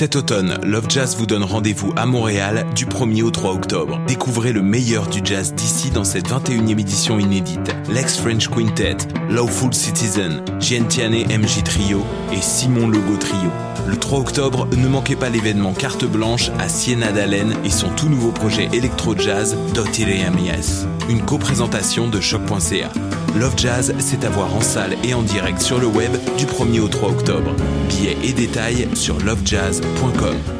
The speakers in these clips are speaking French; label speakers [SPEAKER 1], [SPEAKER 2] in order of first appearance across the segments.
[SPEAKER 1] Cet automne, Love Jazz vous donne rendez-vous à Montréal du 1er au 3 octobre. Découvrez le meilleur du jazz d'ici dans cette 21e édition inédite. Lex French Quintet, Lawful Citizen, Gentiane MJ Trio et Simon Logo Trio. Le 3 octobre, ne manquez pas l'événement Carte Blanche à Siena d'Allen et son tout nouveau projet électro-jazz Mies. Une co-présentation de choc.ca. Love Jazz, c'est à voir en salle et en direct sur le web du 1er au 3 octobre. Billets et détails sur lovejazz.com.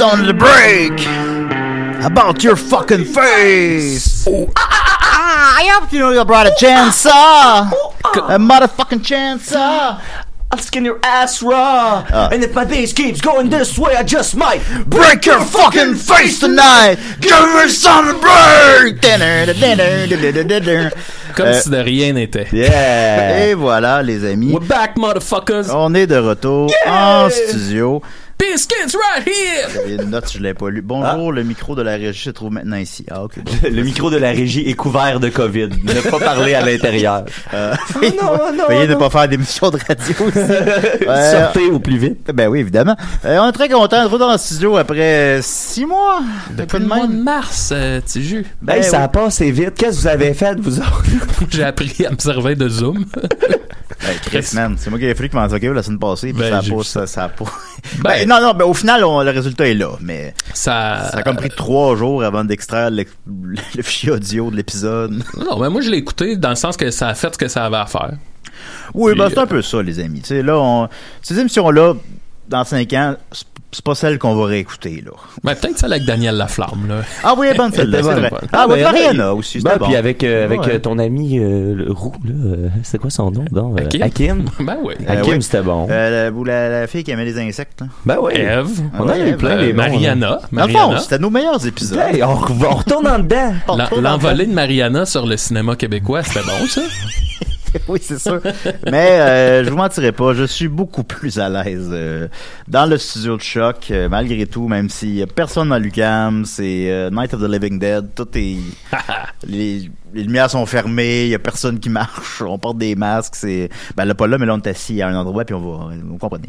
[SPEAKER 2] Some to break about your fucking face? Oh, ah, ah, ah, ah, I hope you know you brought a chance, uh, a motherfucking chance. Uh.
[SPEAKER 3] I'll skin your ass raw. and if my bass keeps going this way, I just might
[SPEAKER 2] Break your fucking face tonight. Give me some break. Dinner, dinner, dinner, dinner.
[SPEAKER 4] Comme
[SPEAKER 2] Euh,
[SPEAKER 4] si de rien n'était.
[SPEAKER 2] Yeah. Et voilà, les amis.
[SPEAKER 4] We're back, motherfuckers.
[SPEAKER 2] On est de retour en studio.
[SPEAKER 4] Biscuits right here.
[SPEAKER 2] J'avais une note, je l'ai pas lu. Bonjour, le micro de la régie se trouve maintenant ici. Ah, ok. bon.
[SPEAKER 3] Le micro de la régie est couvert de COVID. Ne pas parler à l'intérieur.
[SPEAKER 2] Euh,
[SPEAKER 3] non, non,
[SPEAKER 2] Veuillez ne pas faire d'émissions de radio ici. Ouais.
[SPEAKER 3] Sortez au plus vite.
[SPEAKER 2] Ben oui, évidemment. Euh, on est très content de vous dans le studio après six mois.
[SPEAKER 4] Depuis
[SPEAKER 2] de
[SPEAKER 4] le mois de mars, euh, petit jus.
[SPEAKER 2] Ben
[SPEAKER 3] hey, ça
[SPEAKER 2] oui.
[SPEAKER 3] a passé vite. Qu'est-ce que vous avez fait, vous autres?
[SPEAKER 4] J'ai appris à me servir de Zoom.
[SPEAKER 2] Ben, Chris, man, c'est moi qui ai fallu que m'en occupe la semaine passée, puis
[SPEAKER 4] Ben,
[SPEAKER 2] ça a pas, ça, ça a pas.
[SPEAKER 4] Ben-
[SPEAKER 2] Ben, non, non, ben, au final, on- le résultat est là, mais
[SPEAKER 4] Ça,
[SPEAKER 2] ça a comme pris trois jours avant d'extraire le, le fichier audio de l'épisode.
[SPEAKER 4] Non, mais moi, je l'ai écouté dans le sens que ça a fait ce que ça avait à faire.
[SPEAKER 2] Oui,
[SPEAKER 4] Puis,
[SPEAKER 2] ben, c'est un
[SPEAKER 4] euh,
[SPEAKER 2] peu ça, les amis. Tu sais, là, on, ces émissions-là, dans cinq ans, c'est- pas celles qu'on va réécouter, là.
[SPEAKER 4] Ben, peut-être celle avec Daniel Laflamme, là.
[SPEAKER 2] Ah oui, bonne celle-là,
[SPEAKER 4] Elle
[SPEAKER 2] c'est vrai.
[SPEAKER 4] bonne.
[SPEAKER 2] Ah, oui,
[SPEAKER 3] ben,
[SPEAKER 2] Mariana
[SPEAKER 3] ouais.
[SPEAKER 2] aussi,
[SPEAKER 3] Ben,
[SPEAKER 2] c'était bon.
[SPEAKER 3] puis avec, euh, avec
[SPEAKER 2] Ouais.
[SPEAKER 3] euh, ton ami euh, le roux, là, c'est quoi son nom? Donc, euh,
[SPEAKER 4] Hakim.
[SPEAKER 3] Hakim?
[SPEAKER 4] Ben oui.
[SPEAKER 2] Euh,
[SPEAKER 3] Hakim,
[SPEAKER 2] oui.
[SPEAKER 3] c'était bon.
[SPEAKER 2] Euh, la, ou la, la fille qui aimait les insectes, là.
[SPEAKER 3] ben oui.
[SPEAKER 4] Eve.
[SPEAKER 3] On en a
[SPEAKER 2] Ouais,
[SPEAKER 3] eu plein,
[SPEAKER 4] Euh,
[SPEAKER 3] les bons,
[SPEAKER 4] Mariana.
[SPEAKER 2] Dans le fond,
[SPEAKER 4] Mariana.
[SPEAKER 2] c'était nos meilleurs épisodes.
[SPEAKER 3] Hey, on, on retourne en dedans.
[SPEAKER 4] L'envolée de Mariana sur le cinéma québécois, c'était bon, ça?
[SPEAKER 2] oui, c'est sûr. Mais euh, je vous mentirai pas, je suis beaucoup plus à l'aise euh, dans le studio de choc, euh, malgré tout, même a personne dans l'UCAM, c'est euh, Night of the Living Dead, tout est... les, les lumières sont fermées, il y a personne qui marche, on porte des masques, c'est... Ben là, pas là, mais là, on est assis à un endroit, puis on va... Vous comprenez.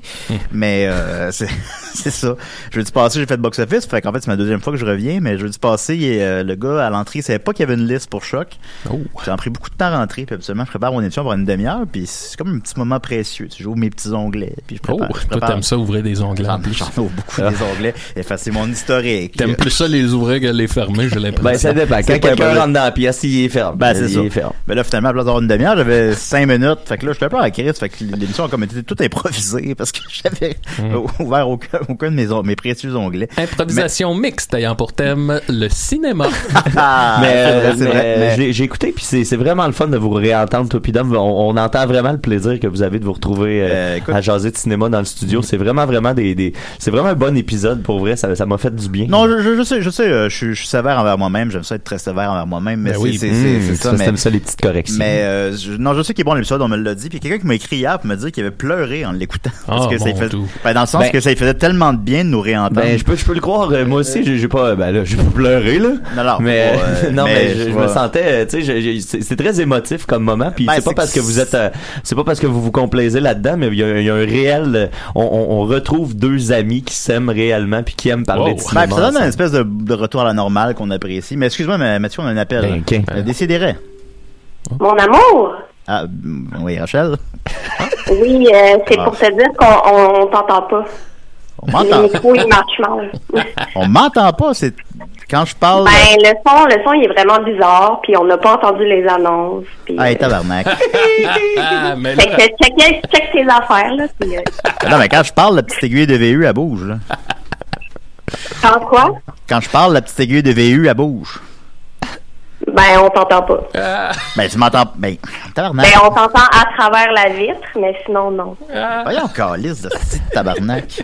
[SPEAKER 2] mais euh, c'est c'est ça. Jeudi passé, j'ai fait le box-office, fait qu'en fait, c'est ma deuxième fois que je reviens, mais il y a, euh, le gars à l'entrée, il savait pas qu'il y avait une liste pour choc.
[SPEAKER 4] Oh.
[SPEAKER 2] J'ai pris beaucoup de temps à rentrer, puis absolument, je prépare mon émission pour une demi-heure, puis c'est comme un petit moment précieux. Tu sais, j'ouvre mes petits onglets, puis je
[SPEAKER 4] Oh,
[SPEAKER 2] prépare. je
[SPEAKER 4] toi,
[SPEAKER 2] prépare-
[SPEAKER 4] t'aimes ça ouvrir des onglets en
[SPEAKER 2] J'en
[SPEAKER 4] plus.
[SPEAKER 2] j'en ouvre beaucoup des onglets, effacer mon historique.
[SPEAKER 4] T'aimes plus ça les ouvrir que les fermer, j'ai l'impression.
[SPEAKER 3] Ben, ça dépend. Quand quelqu'un rentre dans la pièce, il
[SPEAKER 5] ferme.
[SPEAKER 2] Ben, c'est ça.
[SPEAKER 5] ferme.
[SPEAKER 2] Mais là, finalement, à la place d'avoir une demi-heure, j'avais cinq minutes. Fait que là, j'étais un peu en crise. Fait que l'émission a comme été toute improvisée parce que j'avais ouvert aucun, aucun de mes, on- mes précieux onglets.
[SPEAKER 4] Improvisation mixte ayant pour thème le cinéma.
[SPEAKER 2] Ah,
[SPEAKER 5] mais j'ai écouté puis c'est c'est vraiment le fun de vous réentendre toi puis on, on entend vraiment le plaisir que vous avez de vous retrouver euh,
[SPEAKER 2] Euh, écoute-
[SPEAKER 5] à jaser de cinéma dans le studio c'est vraiment vraiment des, des c'est vraiment un bon épisode pour vrai ça ça m'a fait du bien
[SPEAKER 2] Non, je, je, je sais, je sais, euh, je, suis- je suis sévère envers moi-même. J'aime ça être très sévère envers moi-même, mais
[SPEAKER 4] Ben
[SPEAKER 2] c'est
[SPEAKER 4] oui.
[SPEAKER 2] C'est- c'est- c'est
[SPEAKER 5] ça.
[SPEAKER 2] Mais,
[SPEAKER 5] ça les petites corrections
[SPEAKER 2] mais euh, je- non, je sais qu'il est bon l'épisode, on me l'a dit. Puis quelqu'un qui m'a écrit hier pour me dire qu'il avait pleuré en l'écoutant. Parce
[SPEAKER 4] Ah,
[SPEAKER 2] que ça fait, ben, dans le sens
[SPEAKER 5] Ben-
[SPEAKER 2] que ça lui faisait tellement de bien de nous réentendre.
[SPEAKER 5] ben je peux je peux le croire euh, moi aussi j'ai pas ben là j'ai pas pleuré là
[SPEAKER 2] Non, non,
[SPEAKER 5] mais
[SPEAKER 2] euh,
[SPEAKER 5] non mais,
[SPEAKER 2] mais
[SPEAKER 5] je, me sentais euh, tu sais c'est très émotif comme moment puis
[SPEAKER 2] Ben,
[SPEAKER 5] c'est pas parce que vous êtes euh, c'est pas parce que vous vous complaisez là-dedans mais il y a, il y a un réel euh, on, on, on retrouve deux amis qui s'aiment réellement puis qui aiment parler
[SPEAKER 4] Wow.
[SPEAKER 5] de
[SPEAKER 2] Ben,
[SPEAKER 5] cinéma
[SPEAKER 2] ça donne une espèce de, retour à la normale qu'on apprécie. Mais excuse-moi, mais Mathieu, on a un appel. Décidérez.
[SPEAKER 6] Mon amour,
[SPEAKER 2] Ah, oui, Rachel.
[SPEAKER 6] oui, euh, c'est
[SPEAKER 2] Ah.
[SPEAKER 6] pour te dire qu'on on, on t'entend pas.
[SPEAKER 2] On m'entend.
[SPEAKER 6] micro, il marche mal.
[SPEAKER 2] On m'entend pas. C'est quand je parle.
[SPEAKER 6] Ben, le son, le son, il est vraiment bizarre, puis on n'a pas entendu les annonces. Puis,
[SPEAKER 2] Hey,
[SPEAKER 6] euh,
[SPEAKER 2] tabarnak.
[SPEAKER 4] Ah, mais
[SPEAKER 6] fait
[SPEAKER 4] là,
[SPEAKER 6] que check, check tes affaires, là. Puis, euh,
[SPEAKER 2] non, mais quand je parle, la petite aiguille de VU, elle bouge, là.
[SPEAKER 6] quand quoi?
[SPEAKER 2] Quand je parle, la petite aiguille de VU, elle bouge.
[SPEAKER 6] Ben, on t'entend pas.
[SPEAKER 4] ah,
[SPEAKER 2] Ben, tu m'entends. Ben, tabarnak.
[SPEAKER 6] Ben, on t'entend à travers la vitre, mais sinon, non.
[SPEAKER 2] Voyons, calice de petit tabarnak.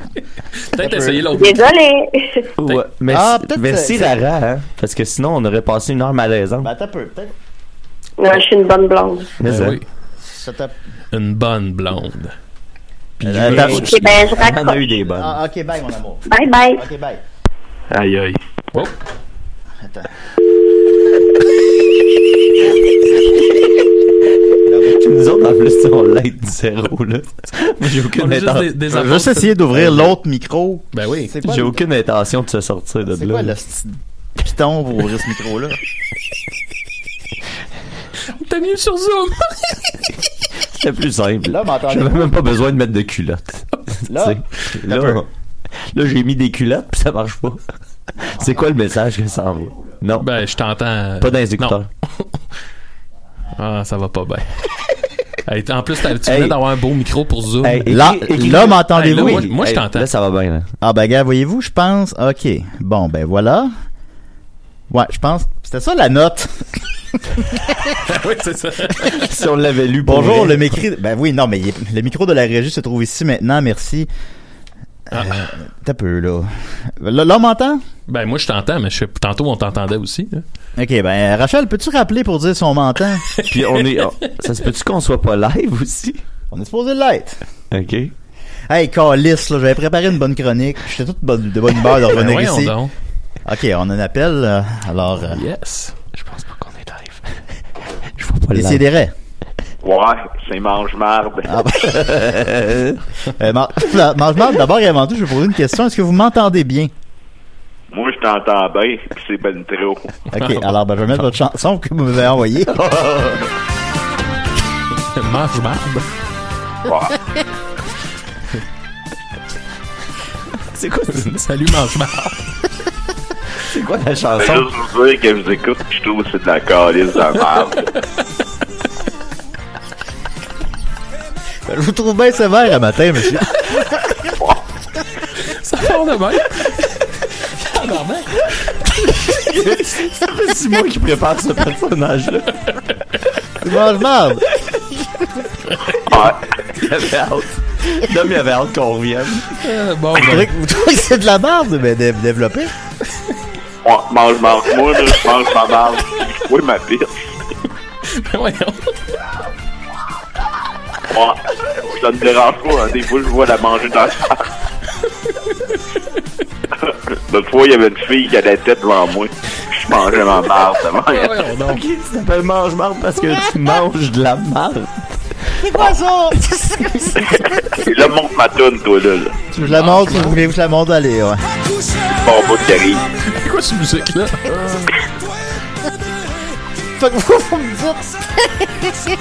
[SPEAKER 4] peut-être essayer l'autre.
[SPEAKER 6] Désolée.
[SPEAKER 5] Ouais, mais
[SPEAKER 2] Ah,
[SPEAKER 5] merci Rara, hein, parce que sinon on aurait passé une heure malaisante.
[SPEAKER 2] Ben, t'as peu, peut-être.
[SPEAKER 6] non, je suis une bonne blonde.
[SPEAKER 5] Mais
[SPEAKER 4] Ben
[SPEAKER 5] ça.
[SPEAKER 4] oui,
[SPEAKER 2] Ça
[SPEAKER 4] une bonne blonde.
[SPEAKER 2] Euh,
[SPEAKER 5] Julien
[SPEAKER 2] t'as-
[SPEAKER 5] aussi.
[SPEAKER 6] Ok, ben, je
[SPEAKER 5] On en a eu des bonnes.
[SPEAKER 2] Ah, ok, bye, mon amour.
[SPEAKER 6] Bye bye.
[SPEAKER 2] Ok, bye.
[SPEAKER 7] Aïe, aïe.
[SPEAKER 4] Oh,
[SPEAKER 2] Attends.
[SPEAKER 5] Nous autres, en plus, on l'aide du zéro, là. J'ai aucune,
[SPEAKER 4] a juste des, des
[SPEAKER 2] essayer d'ouvrir l'autre micro.
[SPEAKER 4] Ben oui.
[SPEAKER 2] C'est quoi,
[SPEAKER 5] j'ai aucune intention de se sortir de
[SPEAKER 2] c'est
[SPEAKER 5] là.
[SPEAKER 2] quoi
[SPEAKER 5] là.
[SPEAKER 2] le petit piton pour ouvrir ce micro-là?
[SPEAKER 4] T'as mieux sur Zoom.
[SPEAKER 5] C'était plus simple.
[SPEAKER 2] Là?
[SPEAKER 5] J'avais même pas besoin de mettre de culottes.
[SPEAKER 2] Là,
[SPEAKER 5] là, j'ai mis des culottes puis ça marche pas. C'est quoi le message que ça envoie? Non,
[SPEAKER 4] Ben, je t'entends.
[SPEAKER 5] pas dans les écouteurs.
[SPEAKER 4] Ah, ça va pas bien. Hey, en plus, t'as- tu
[SPEAKER 5] Hey.
[SPEAKER 4] venais d'avoir un beau micro pour Zoom.
[SPEAKER 5] Hey,
[SPEAKER 2] Là, là, m'entendez-vous?
[SPEAKER 4] Hey, là, moi, moi, je
[SPEAKER 5] Hey,
[SPEAKER 4] t'entends.
[SPEAKER 5] Là, ça va bien, là.
[SPEAKER 2] Ah, ben, gars, voyez-vous, je pense. Ok. Bon, ben, voilà. Ouais, je pense. C'était ça la note.
[SPEAKER 4] oui, c'est ça.
[SPEAKER 5] si on l'avait lu pour
[SPEAKER 2] Bonjour,
[SPEAKER 5] vrai.
[SPEAKER 2] le micro. Ben oui, non, mais le micro de la régie se trouve ici maintenant, merci. Euh, T'as peu, là. Là, là, on m'entend?
[SPEAKER 4] Ben, moi, je t'entends, mais je sais- tantôt, on t'entendait aussi. hein.
[SPEAKER 2] Ok, ben, Rachel, peux-tu rappeler pour dire si on m'entend?
[SPEAKER 5] Puis on est. oh, ça se peut-tu qu'on soit pas live aussi?
[SPEAKER 2] on est supposé l'être.
[SPEAKER 5] OK.
[SPEAKER 2] Hey, Calis, là, j'avais préparé une bonne chronique. J'étais toute bonne- de bonne humeur de
[SPEAKER 4] Ben,
[SPEAKER 2] revenir ici.
[SPEAKER 4] donc.
[SPEAKER 2] Ok, on a un appel, euh, alors, euh,
[SPEAKER 4] Yes.
[SPEAKER 5] Je pense pas qu'on est live. Je vois pas le live.
[SPEAKER 2] décidérez.
[SPEAKER 7] Ouais, c'est mange-marde.
[SPEAKER 2] Ah, euh, Mar- Mange-Marde, d'abord et avant tout, je vais poser une question. Est-ce que vous m'entendez bien?
[SPEAKER 7] Moi, je t'entends bien, pis c'est ben trop.
[SPEAKER 2] Ok, alors, ben, je vais mettre votre chanson que vous m'avez envoyée.
[SPEAKER 4] Mange marde.
[SPEAKER 7] Ouais.
[SPEAKER 5] C'est quoi,
[SPEAKER 4] Salut, mange marde.
[SPEAKER 5] c'est quoi la
[SPEAKER 7] Je
[SPEAKER 5] chanson?
[SPEAKER 7] veux juste vous dire que je vous écoute pis je trouve que c'est de la calice de merde.
[SPEAKER 2] je vous trouve bien sévère à matin, monsieur?
[SPEAKER 4] Ça part de même.
[SPEAKER 5] C'est moi qui prépare ce personnage-là.
[SPEAKER 2] C'est Mange-Marde.
[SPEAKER 7] Ouais.
[SPEAKER 5] Il avait hâte. Dom, il avait hâte qu'on revienne.
[SPEAKER 4] Euh, bon,
[SPEAKER 2] Vous
[SPEAKER 4] ben,
[SPEAKER 2] trouvez que- vous trouvez que c'est de la merde, mais dé- développé?
[SPEAKER 7] Ouais, mange-marde. Moi, là, je mange ma marde. Oui, ma pire.
[SPEAKER 4] voyons.
[SPEAKER 7] Ouais. Ça me dérange pas, hein. Des fois, je vois la manger dans la. L'autre fois, il y avait une fille qui a la tête devant moi. Je mangeais ma marde. de même.
[SPEAKER 4] Voyons donc.
[SPEAKER 5] Ok, tu t'appelles mange-marde parce que tu manges de la marde.
[SPEAKER 2] C'est quoi ça?
[SPEAKER 7] Là, monte ma toune, toi, là. là.
[SPEAKER 2] Tu veux que je la montre, vous voulez que je la montre? Allez, ouais.
[SPEAKER 7] Bon bout qui arrive.
[SPEAKER 4] C'est quoi cette musique-là?
[SPEAKER 2] Fait que vous, vous me dites,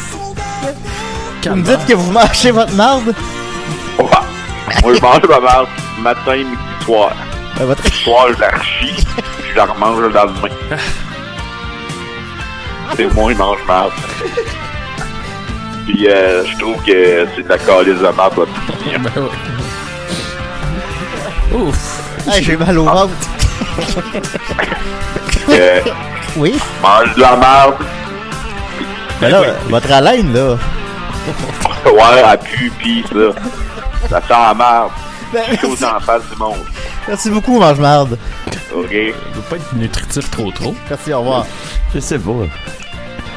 [SPEAKER 2] vous me dites que vous mangez votre marde?
[SPEAKER 7] Ouais. Moi, je mange ma marde matin, midi, soir.
[SPEAKER 2] Ben, votre...
[SPEAKER 7] soir, je la rechie, puis je la remange le lendemain. c'est moi, il mange marde. Puis euh, je trouve que c'est de la calice de marde, votre.
[SPEAKER 4] Ben ouais. Ouf.
[SPEAKER 2] Hey, j'ai mal au ventre.
[SPEAKER 7] Euh,
[SPEAKER 2] Oui?
[SPEAKER 7] mange de la marde.
[SPEAKER 2] Mais là, votre haleine, là.
[SPEAKER 7] Ouais, à pu, pis ça. Ça sent la marde. Chose en face du monde.
[SPEAKER 2] Merci beaucoup, mange marde.
[SPEAKER 7] OK?
[SPEAKER 4] Ça doit pas être nutritif trop trop.
[SPEAKER 2] Merci, au revoir.
[SPEAKER 5] Je sais pas.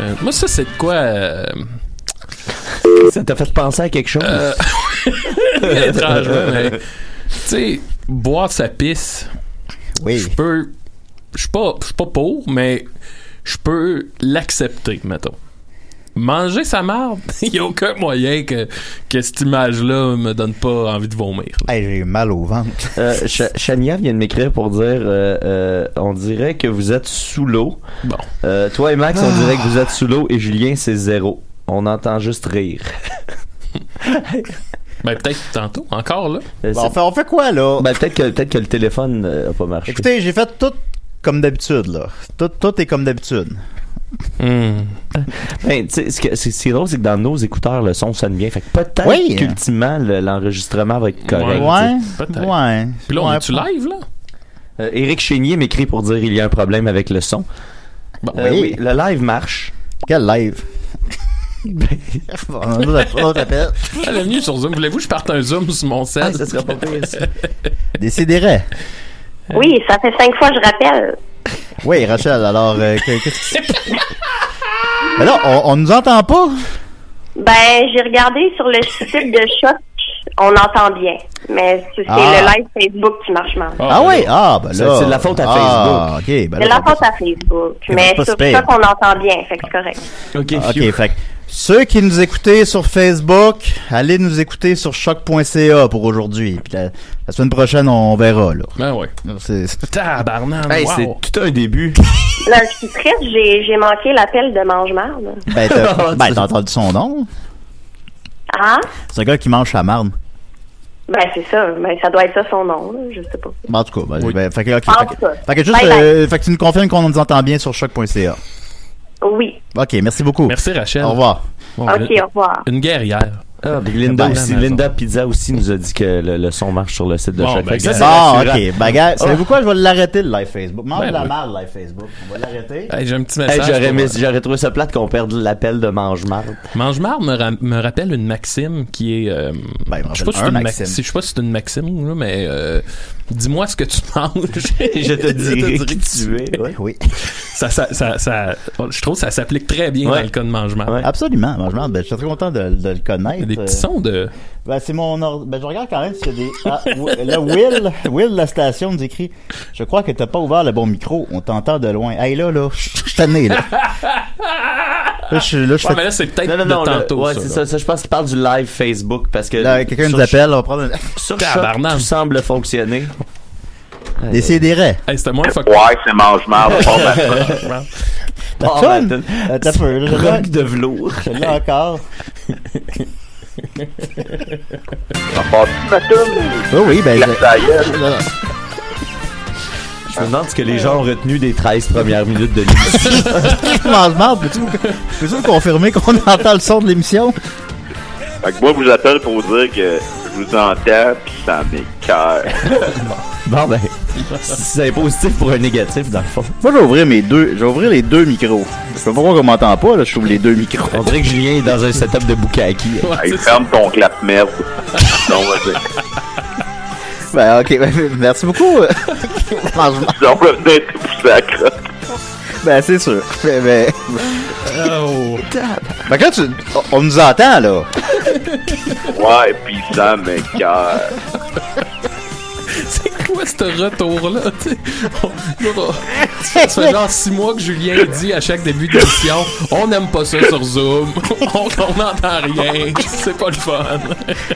[SPEAKER 4] Euh, moi, ça, c'est de quoi... euh,
[SPEAKER 5] Ça t'a fait penser à quelque chose?
[SPEAKER 4] Euh, étrangement, mais... Tu sais, boire sa pisse,
[SPEAKER 2] Oui.
[SPEAKER 4] je peux... Je suis pas, je suis pas pour, mais je peux l'accepter, mettons. Manger sa marde, il y a aucun moyen que, que cette image-là me donne pas envie de vomir.
[SPEAKER 2] Hey, j'ai mal au ventre.
[SPEAKER 5] Euh, Ch- Chania vient de m'écrire pour dire euh, euh, on dirait que vous êtes sous l'eau.
[SPEAKER 4] Bon.
[SPEAKER 5] Euh, toi et Max, on dirait que vous êtes sous l'eau et Julien, c'est zéro. On entend juste rire.
[SPEAKER 4] Ben, peut-être tantôt, encore là.
[SPEAKER 5] Euh,
[SPEAKER 2] Bon, on, fait, on fait quoi, là?
[SPEAKER 5] ben, peut-être que peut-être que le téléphone euh, a pas marché.
[SPEAKER 2] Écoutez, j'ai fait tout comme d'habitude, là. Tout, tout est comme d'habitude.
[SPEAKER 4] Hmm.
[SPEAKER 5] Ben, tu sais, ce que- c'est c'est drôle, c'est que dans nos écouteurs, le son sonne bien. Fait que peut-être
[SPEAKER 2] Oui.
[SPEAKER 5] qu'ultimement, le- l'enregistrement va être correct.
[SPEAKER 2] Ouais,
[SPEAKER 4] peut-être.
[SPEAKER 2] ouais.
[SPEAKER 4] Puis là, on
[SPEAKER 2] Ouais,
[SPEAKER 4] est-tu live, là?
[SPEAKER 5] Euh, Éric Chénier m'écrit pour dire il y a un problème avec le son.
[SPEAKER 4] Bon,
[SPEAKER 5] Euh,
[SPEAKER 2] Oui.
[SPEAKER 5] oui, le live marche.
[SPEAKER 2] Quel live? Bon, autre appel.
[SPEAKER 4] Elle est venue sur Zoom. Voulez-vous que je parte un Zoom sur mon set?
[SPEAKER 5] Ah, ça serait pas pire.
[SPEAKER 2] Décidérez.
[SPEAKER 6] Oui, ça fait cinq fois que je rappelle.
[SPEAKER 2] Oui, Rachel, alors, euh, qu'est-ce Mais là, on, on nous entend pas?
[SPEAKER 6] Ben, j'ai regardé sur le site de Choc, on entend bien. Mais c'est c'est
[SPEAKER 2] Ah.
[SPEAKER 6] le live Facebook qui marche mal.
[SPEAKER 2] Ah, oui? Ah, ben
[SPEAKER 5] C'est-
[SPEAKER 2] là.
[SPEAKER 5] c'est de la faute à
[SPEAKER 2] Ah, OK. Ben
[SPEAKER 6] C'est
[SPEAKER 2] là,
[SPEAKER 6] la faute à Facebook.
[SPEAKER 2] C'est
[SPEAKER 6] Mais
[SPEAKER 2] pas
[SPEAKER 6] sur
[SPEAKER 2] super.
[SPEAKER 6] Choc, on entend bien. Fait que c'est correct.
[SPEAKER 5] Ok,
[SPEAKER 2] Ah. OK, fait que ceux qui nous écoutaient sur Facebook, allez nous écouter sur choc.ca pour aujourd'hui. Puis la, la semaine prochaine, on verra, là.
[SPEAKER 4] Ben ouais.
[SPEAKER 2] C'est- c'est-
[SPEAKER 4] Tabarnak,
[SPEAKER 5] Hey,
[SPEAKER 4] wow.
[SPEAKER 5] c'est tout un début.
[SPEAKER 6] Là, je suis triste, j'ai j'ai manqué l'appel de Mange-Marde.
[SPEAKER 2] Ben, t'as ben, t'as entendu son nom?
[SPEAKER 6] Ah?
[SPEAKER 2] C'est un gars qui mange sa marde.
[SPEAKER 6] Ben, c'est ça. Ben, ça doit être ça son nom, là. Je sais pas.
[SPEAKER 2] Ben, en tout cas, ben,
[SPEAKER 4] Oui.
[SPEAKER 2] ben, fait que, ok,
[SPEAKER 6] En
[SPEAKER 2] fait
[SPEAKER 6] tout
[SPEAKER 2] que-
[SPEAKER 6] cas.
[SPEAKER 2] fait que juste,
[SPEAKER 6] Bye bye.
[SPEAKER 2] euh, fait que tu nous confirmes qu'on nous entend bien sur choc.ca.
[SPEAKER 6] Oui.
[SPEAKER 2] Ok, merci beaucoup.
[SPEAKER 4] Merci, Rachel.
[SPEAKER 2] Au revoir.
[SPEAKER 4] Bon,
[SPEAKER 6] OK,
[SPEAKER 4] une,
[SPEAKER 6] au revoir.
[SPEAKER 4] une guerrière.
[SPEAKER 5] Ah, puis Linda,
[SPEAKER 2] Ben,
[SPEAKER 5] aussi. Linda Pizza aussi nous a dit que le, le son marche sur le site de
[SPEAKER 4] Bon,
[SPEAKER 5] Choc.
[SPEAKER 4] ben,
[SPEAKER 5] ça,
[SPEAKER 4] gars,
[SPEAKER 5] c'est
[SPEAKER 2] Bon,
[SPEAKER 5] rassurant.
[SPEAKER 2] ok. Ben, gars, savez-vous quoi? Je vais l'arrêter, le live Facebook. Mange
[SPEAKER 4] Ben
[SPEAKER 2] la
[SPEAKER 4] oui.
[SPEAKER 2] merde, live Facebook. On va l'arrêter.
[SPEAKER 4] Hey, J'ai un petit
[SPEAKER 5] Hey,
[SPEAKER 4] message.
[SPEAKER 5] aimé- j'aurais trouvé ça plate qu'on perde l'appel de Mange-Marde.
[SPEAKER 4] Mange-marde me, ra- me rappelle une maxime qui est. euh,
[SPEAKER 2] Ben,
[SPEAKER 4] je sais pas si
[SPEAKER 2] un
[SPEAKER 4] c'est une,
[SPEAKER 2] maxime.
[SPEAKER 4] maxi- je sais pas si c'est une maxime, là, mais euh, dis-moi ce que tu manges.
[SPEAKER 5] Je te dirai qui tu es. ouais.
[SPEAKER 2] Oui.
[SPEAKER 4] ça, ça, ça, ça- je trouve que ça s'applique très bien
[SPEAKER 5] Ouais.
[SPEAKER 4] dans le cas de mange-marde.
[SPEAKER 5] Ouais.
[SPEAKER 2] Absolument. Mange. Ben, je suis très content de, de le connaître.
[SPEAKER 4] Des
[SPEAKER 2] Euh,
[SPEAKER 4] petits sons de.
[SPEAKER 2] Ben, c'est mon ordre. Ben, je regarde quand même s'il y a des. Ah, là, Will, Will de la station nous écrit Je crois que t'as pas ouvert le bon micro. On t'entend de loin. Hey, là, là, je suis tanné, là. Là, je suis- là, je
[SPEAKER 4] Ouais,
[SPEAKER 2] fais.
[SPEAKER 4] mais là, c'est peut-être
[SPEAKER 5] Non, non,
[SPEAKER 4] de
[SPEAKER 5] le-
[SPEAKER 4] tantôt.
[SPEAKER 5] ouais,
[SPEAKER 4] ça,
[SPEAKER 5] c'est
[SPEAKER 4] là.
[SPEAKER 5] ça, ça. Je pense qu'il parle du live Facebook parce que.
[SPEAKER 2] Là, quelqu'un
[SPEAKER 5] sur
[SPEAKER 2] nous appelle, on va prendre un.
[SPEAKER 5] Sur Choc, tout semble fonctionner.
[SPEAKER 2] Décidérez.
[SPEAKER 4] Hey, c'était moins fuck.
[SPEAKER 7] Ouais, c'est mange-marde.
[SPEAKER 2] Euh, peu, là, je l'ai-
[SPEAKER 5] Rock de velours.
[SPEAKER 2] je l'ai encore.
[SPEAKER 7] Toune?
[SPEAKER 2] Oui, oui, ben.
[SPEAKER 7] La
[SPEAKER 2] je-
[SPEAKER 5] me demande ce que les gens ont retenu des 13 premières minutes de l'émission.
[SPEAKER 2] Marde, peux-tu vous- peux-tu me confirmer qu'on entend le son de l'émission?
[SPEAKER 7] Fait que moi, je vous appelle pour vous dire que vous entends pis ça m'écoeure.
[SPEAKER 5] bon, ben, c'est positif pour un négatif, dans le fond.
[SPEAKER 2] Moi, je vais ouvrir mes deux. Ouvrir les deux micros. Je sais pas pourquoi on m'entend pas, là. Je trouve les deux micros.
[SPEAKER 5] On dirait que Julien est dans un setup de Bukaki.
[SPEAKER 4] Ouais, c'est ça.
[SPEAKER 7] ferme ton clap merde. Non, vas-y.
[SPEAKER 2] Ben, ok, ben, merci beaucoup.
[SPEAKER 7] J'en revenais être poussé à la crotte.
[SPEAKER 2] Ben, c'est sûr. Ben, ben,
[SPEAKER 4] Oh.
[SPEAKER 2] ben, quand tu. on- nous entend, là.
[SPEAKER 7] Ouais, pis ça m'écoeure.
[SPEAKER 4] C'est quoi ce retour-là? Ça fait genre six mois que Julien dit à chaque début d'émission On n'aime pas ça sur Zoom, on n'entend rien, c'est pas le fun.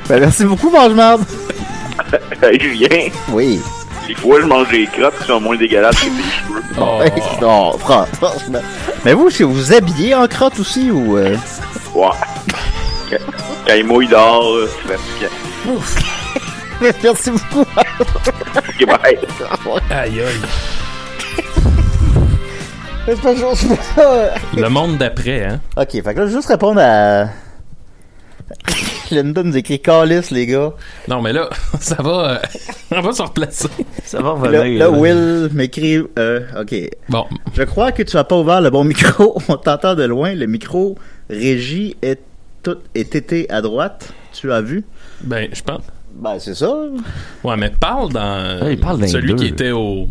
[SPEAKER 2] Ben, merci beaucoup, Mange marde.
[SPEAKER 7] Hey, Julien,
[SPEAKER 2] Oui.
[SPEAKER 7] Des fois, je mange des crottes qui sont moins dégueulasses que tes cheveux.
[SPEAKER 4] Oh.
[SPEAKER 2] Non, fran- franchement. Mais vous, que vous vous habillez en crotte aussi ou. euh?
[SPEAKER 7] Ouais. Quand- Quand il mouille dehors, c'est fatigant.
[SPEAKER 2] Merci beaucoup.
[SPEAKER 7] Ok, bye.
[SPEAKER 4] Aïe aïe.
[SPEAKER 2] C'est pas juste ça.
[SPEAKER 4] Le monde d'après, hein.
[SPEAKER 2] Ok, fait que là, je vais juste répondre à. Linda nous écrit Callis, les gars.
[SPEAKER 4] Non, mais là, ça va, euh, on va se replacer.
[SPEAKER 5] Ça va
[SPEAKER 2] Là,
[SPEAKER 5] revenir.
[SPEAKER 2] là,
[SPEAKER 5] là.
[SPEAKER 2] Will m'écrit. Euh, ok.
[SPEAKER 4] Bon,
[SPEAKER 2] Je crois que tu as pas ouvert le bon micro. On t'entend de loin. Le micro régie est tout est été à droite. Tu as vu?
[SPEAKER 4] ben, je pense.
[SPEAKER 2] Ben, c'est ça.
[SPEAKER 4] Ouais, mais parle dans
[SPEAKER 5] Ouais, il parle d'un
[SPEAKER 4] celui
[SPEAKER 5] deux.
[SPEAKER 4] qui était au.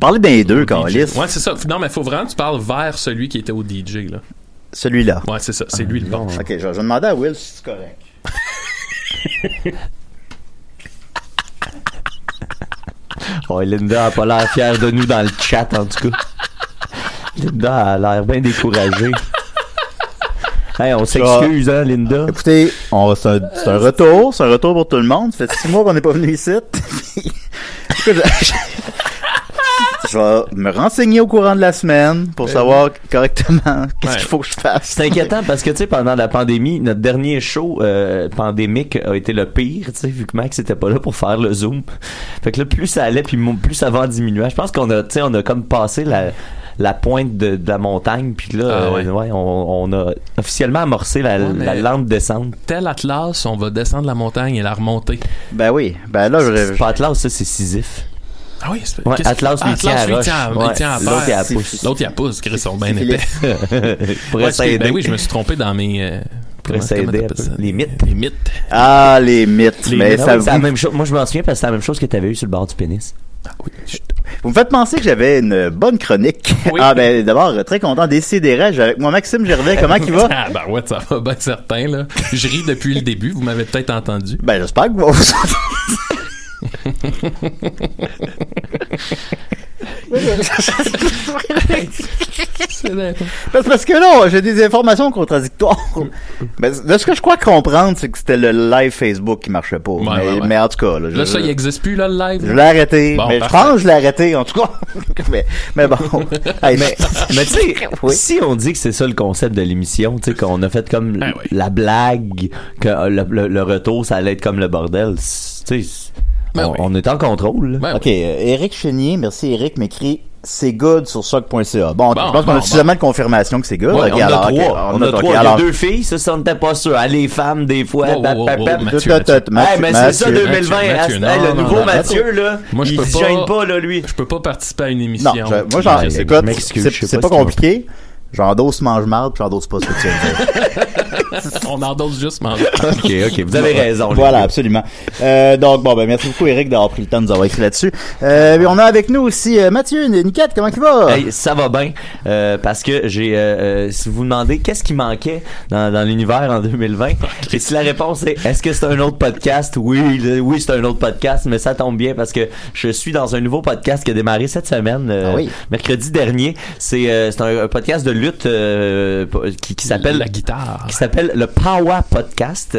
[SPEAKER 2] Parlez d'un deux,
[SPEAKER 4] DJ.
[SPEAKER 2] Callis.
[SPEAKER 4] Ouais, c'est ça. Non, mais faut vraiment que tu parles vers celui qui était au DJ, là.
[SPEAKER 2] Celui-là.
[SPEAKER 4] Ouais, c'est ça. C'est lui le bon.
[SPEAKER 2] Ok, je vais demander à Will si c'est correct.
[SPEAKER 5] Ouais, Linda a pas l'air fière de nous dans le chat, en tout cas. Linda a l'air bien découragée. Hey, on s'excuse, hein, Linda?
[SPEAKER 2] Écoutez, c'est, un, retour, c'est un retour pour tout le monde. Ça fait six mois qu'on n'est pas venu ici. Écoute, je, vais me renseigner au courant de la semaine pour savoir correctement qu'est-ce
[SPEAKER 4] Ouais.
[SPEAKER 2] qu'il faut que je fasse.
[SPEAKER 5] C'est inquiétant parce que, tu sais, pendant la pandémie, notre dernier show euh, pandémique a été le pire, tu sais, vu que Max était pas là pour faire le Zoom. Fait que là, plus ça allait, puis plus ça va en diminuant. Je pense qu'on a, tu sais, on a comme passé la, la pointe de, de la montagne, puis là,
[SPEAKER 4] Ah
[SPEAKER 5] euh,
[SPEAKER 4] ouais.
[SPEAKER 5] on, on a officiellement amorcé la,
[SPEAKER 4] Ouais,
[SPEAKER 5] la lente descente.
[SPEAKER 4] Tel Atlas, on va descendre la montagne et la remonter.
[SPEAKER 2] Ben oui, ben là, je,
[SPEAKER 5] C'est pas Atlas, ça, c'est Sisyphe.
[SPEAKER 4] Ah oui, c'est
[SPEAKER 5] Ouais, Atlas, lui, tient à roche.
[SPEAKER 4] il tient à
[SPEAKER 5] l'autre, il a pousse.
[SPEAKER 4] L'autre, il a pousse, Chris, sont bien épais.
[SPEAKER 5] Pour
[SPEAKER 4] ben oui, je me suis trompé dans mes. euh?
[SPEAKER 5] Les mythes.
[SPEAKER 4] Les mythes.
[SPEAKER 2] Ah, les mythes.
[SPEAKER 4] Les
[SPEAKER 2] mais
[SPEAKER 4] mythes.
[SPEAKER 2] ça
[SPEAKER 5] Ah oui, la même chose. Moi, je m'en souviens parce que c'est la même chose que tu avais eu sur le bord du pénis.
[SPEAKER 4] Ah oui.
[SPEAKER 2] vous me faites penser que j'avais une bonne chronique.
[SPEAKER 4] Oui.
[SPEAKER 2] Ah ben d'abord, très content d'essayer J'ai avec moi Maxime Gervais. Comment il va?
[SPEAKER 4] Ah, ben ouais, ça va bien certain, là. Je ris depuis le début, vous m'avez peut-être entendu.
[SPEAKER 2] Ben j'espère que vous. Parce, parce que là, j'ai des informations contradictoires. De ce que je crois comprendre, c'est que c'était le live Facebook qui marchait pas. mais,
[SPEAKER 4] ouais, ouais.
[SPEAKER 2] mais en tout cas, là, je,
[SPEAKER 4] Là, ça, il existe plus, là, le live?
[SPEAKER 2] je l'ai arrêté.
[SPEAKER 4] Bon,
[SPEAKER 2] mais je pense que je l'ai arrêté, en tout cas. mais, mais bon. Hey,
[SPEAKER 5] Mais, mais tu sais,
[SPEAKER 2] Oui.
[SPEAKER 5] si on dit que c'est ça le concept de l'émission, tu sais, qu'on a fait comme
[SPEAKER 4] Ben oui.
[SPEAKER 5] la blague, que le, le- le retour, ça allait être comme le bordel, tu sais,
[SPEAKER 4] Ben
[SPEAKER 5] on,
[SPEAKER 4] oui.
[SPEAKER 5] on est en contrôle.
[SPEAKER 4] Ben
[SPEAKER 2] OK, euh, Eric Chénier, merci Eric, m'écrit c'est good sur soc.ca. Bon,
[SPEAKER 4] Bon,
[SPEAKER 2] je pense qu'on
[SPEAKER 4] bon,
[SPEAKER 2] a suffisamment de confirmation que c'est good.
[SPEAKER 5] Ouais,
[SPEAKER 2] Ok,
[SPEAKER 5] on, a
[SPEAKER 2] alors,
[SPEAKER 5] trois.
[SPEAKER 2] ok,
[SPEAKER 5] on a
[SPEAKER 2] ok,
[SPEAKER 5] trois. Il y a
[SPEAKER 2] alors-
[SPEAKER 5] deux filles, ça, ça, on n'était pas sûr. Ah, les femmes, des fois.
[SPEAKER 4] Wow, wow, wow, Mathieu, Mathieu.
[SPEAKER 2] Mathieu,
[SPEAKER 5] Hey, mais c'est ça,
[SPEAKER 2] Mathieu.
[SPEAKER 5] 2020.
[SPEAKER 4] Mathieu,
[SPEAKER 5] Hey,
[SPEAKER 4] non,
[SPEAKER 5] le
[SPEAKER 4] non,
[SPEAKER 5] nouveau
[SPEAKER 4] non,
[SPEAKER 5] Mathieu, là,
[SPEAKER 4] Moi, je
[SPEAKER 5] il
[SPEAKER 4] pas-
[SPEAKER 5] gêne pas, là, lui.
[SPEAKER 4] Je peux pas participer à une émission.
[SPEAKER 2] Non, je- moi, j'en, écoute, c'est,
[SPEAKER 5] pas
[SPEAKER 2] compliqué. J'endosse mange-marde, puis j'endosse pas ce que tu viens de dire.
[SPEAKER 4] On endosse juste manger.
[SPEAKER 5] Ok, ok, vous avez raison.
[SPEAKER 2] Voilà, absolument. Euh, donc, bon, ben, merci beaucoup, Eric, d'avoir pris le temps de nous avoir écrit là-dessus. Euh, on a avec nous aussi euh, Mathieu, Niquette, comment il va?
[SPEAKER 5] Hey, ça va bien euh, parce que j'ai si vous demandez qu'est-ce qui manquait dans, dans l'univers en 2020 et si la réponse est est-ce que c'est un autre podcast? Oui le- oui c'est un autre podcast mais ça tombe bien parce que je suis dans un nouveau podcast qui a démarré cette semaine euh,
[SPEAKER 2] Ah oui.
[SPEAKER 5] mercredi dernier c'est euh, c'est un, un podcast de lutte euh, qui, qui s'appelle
[SPEAKER 4] La guitare.
[SPEAKER 5] qui s'appelle le Power Podcast.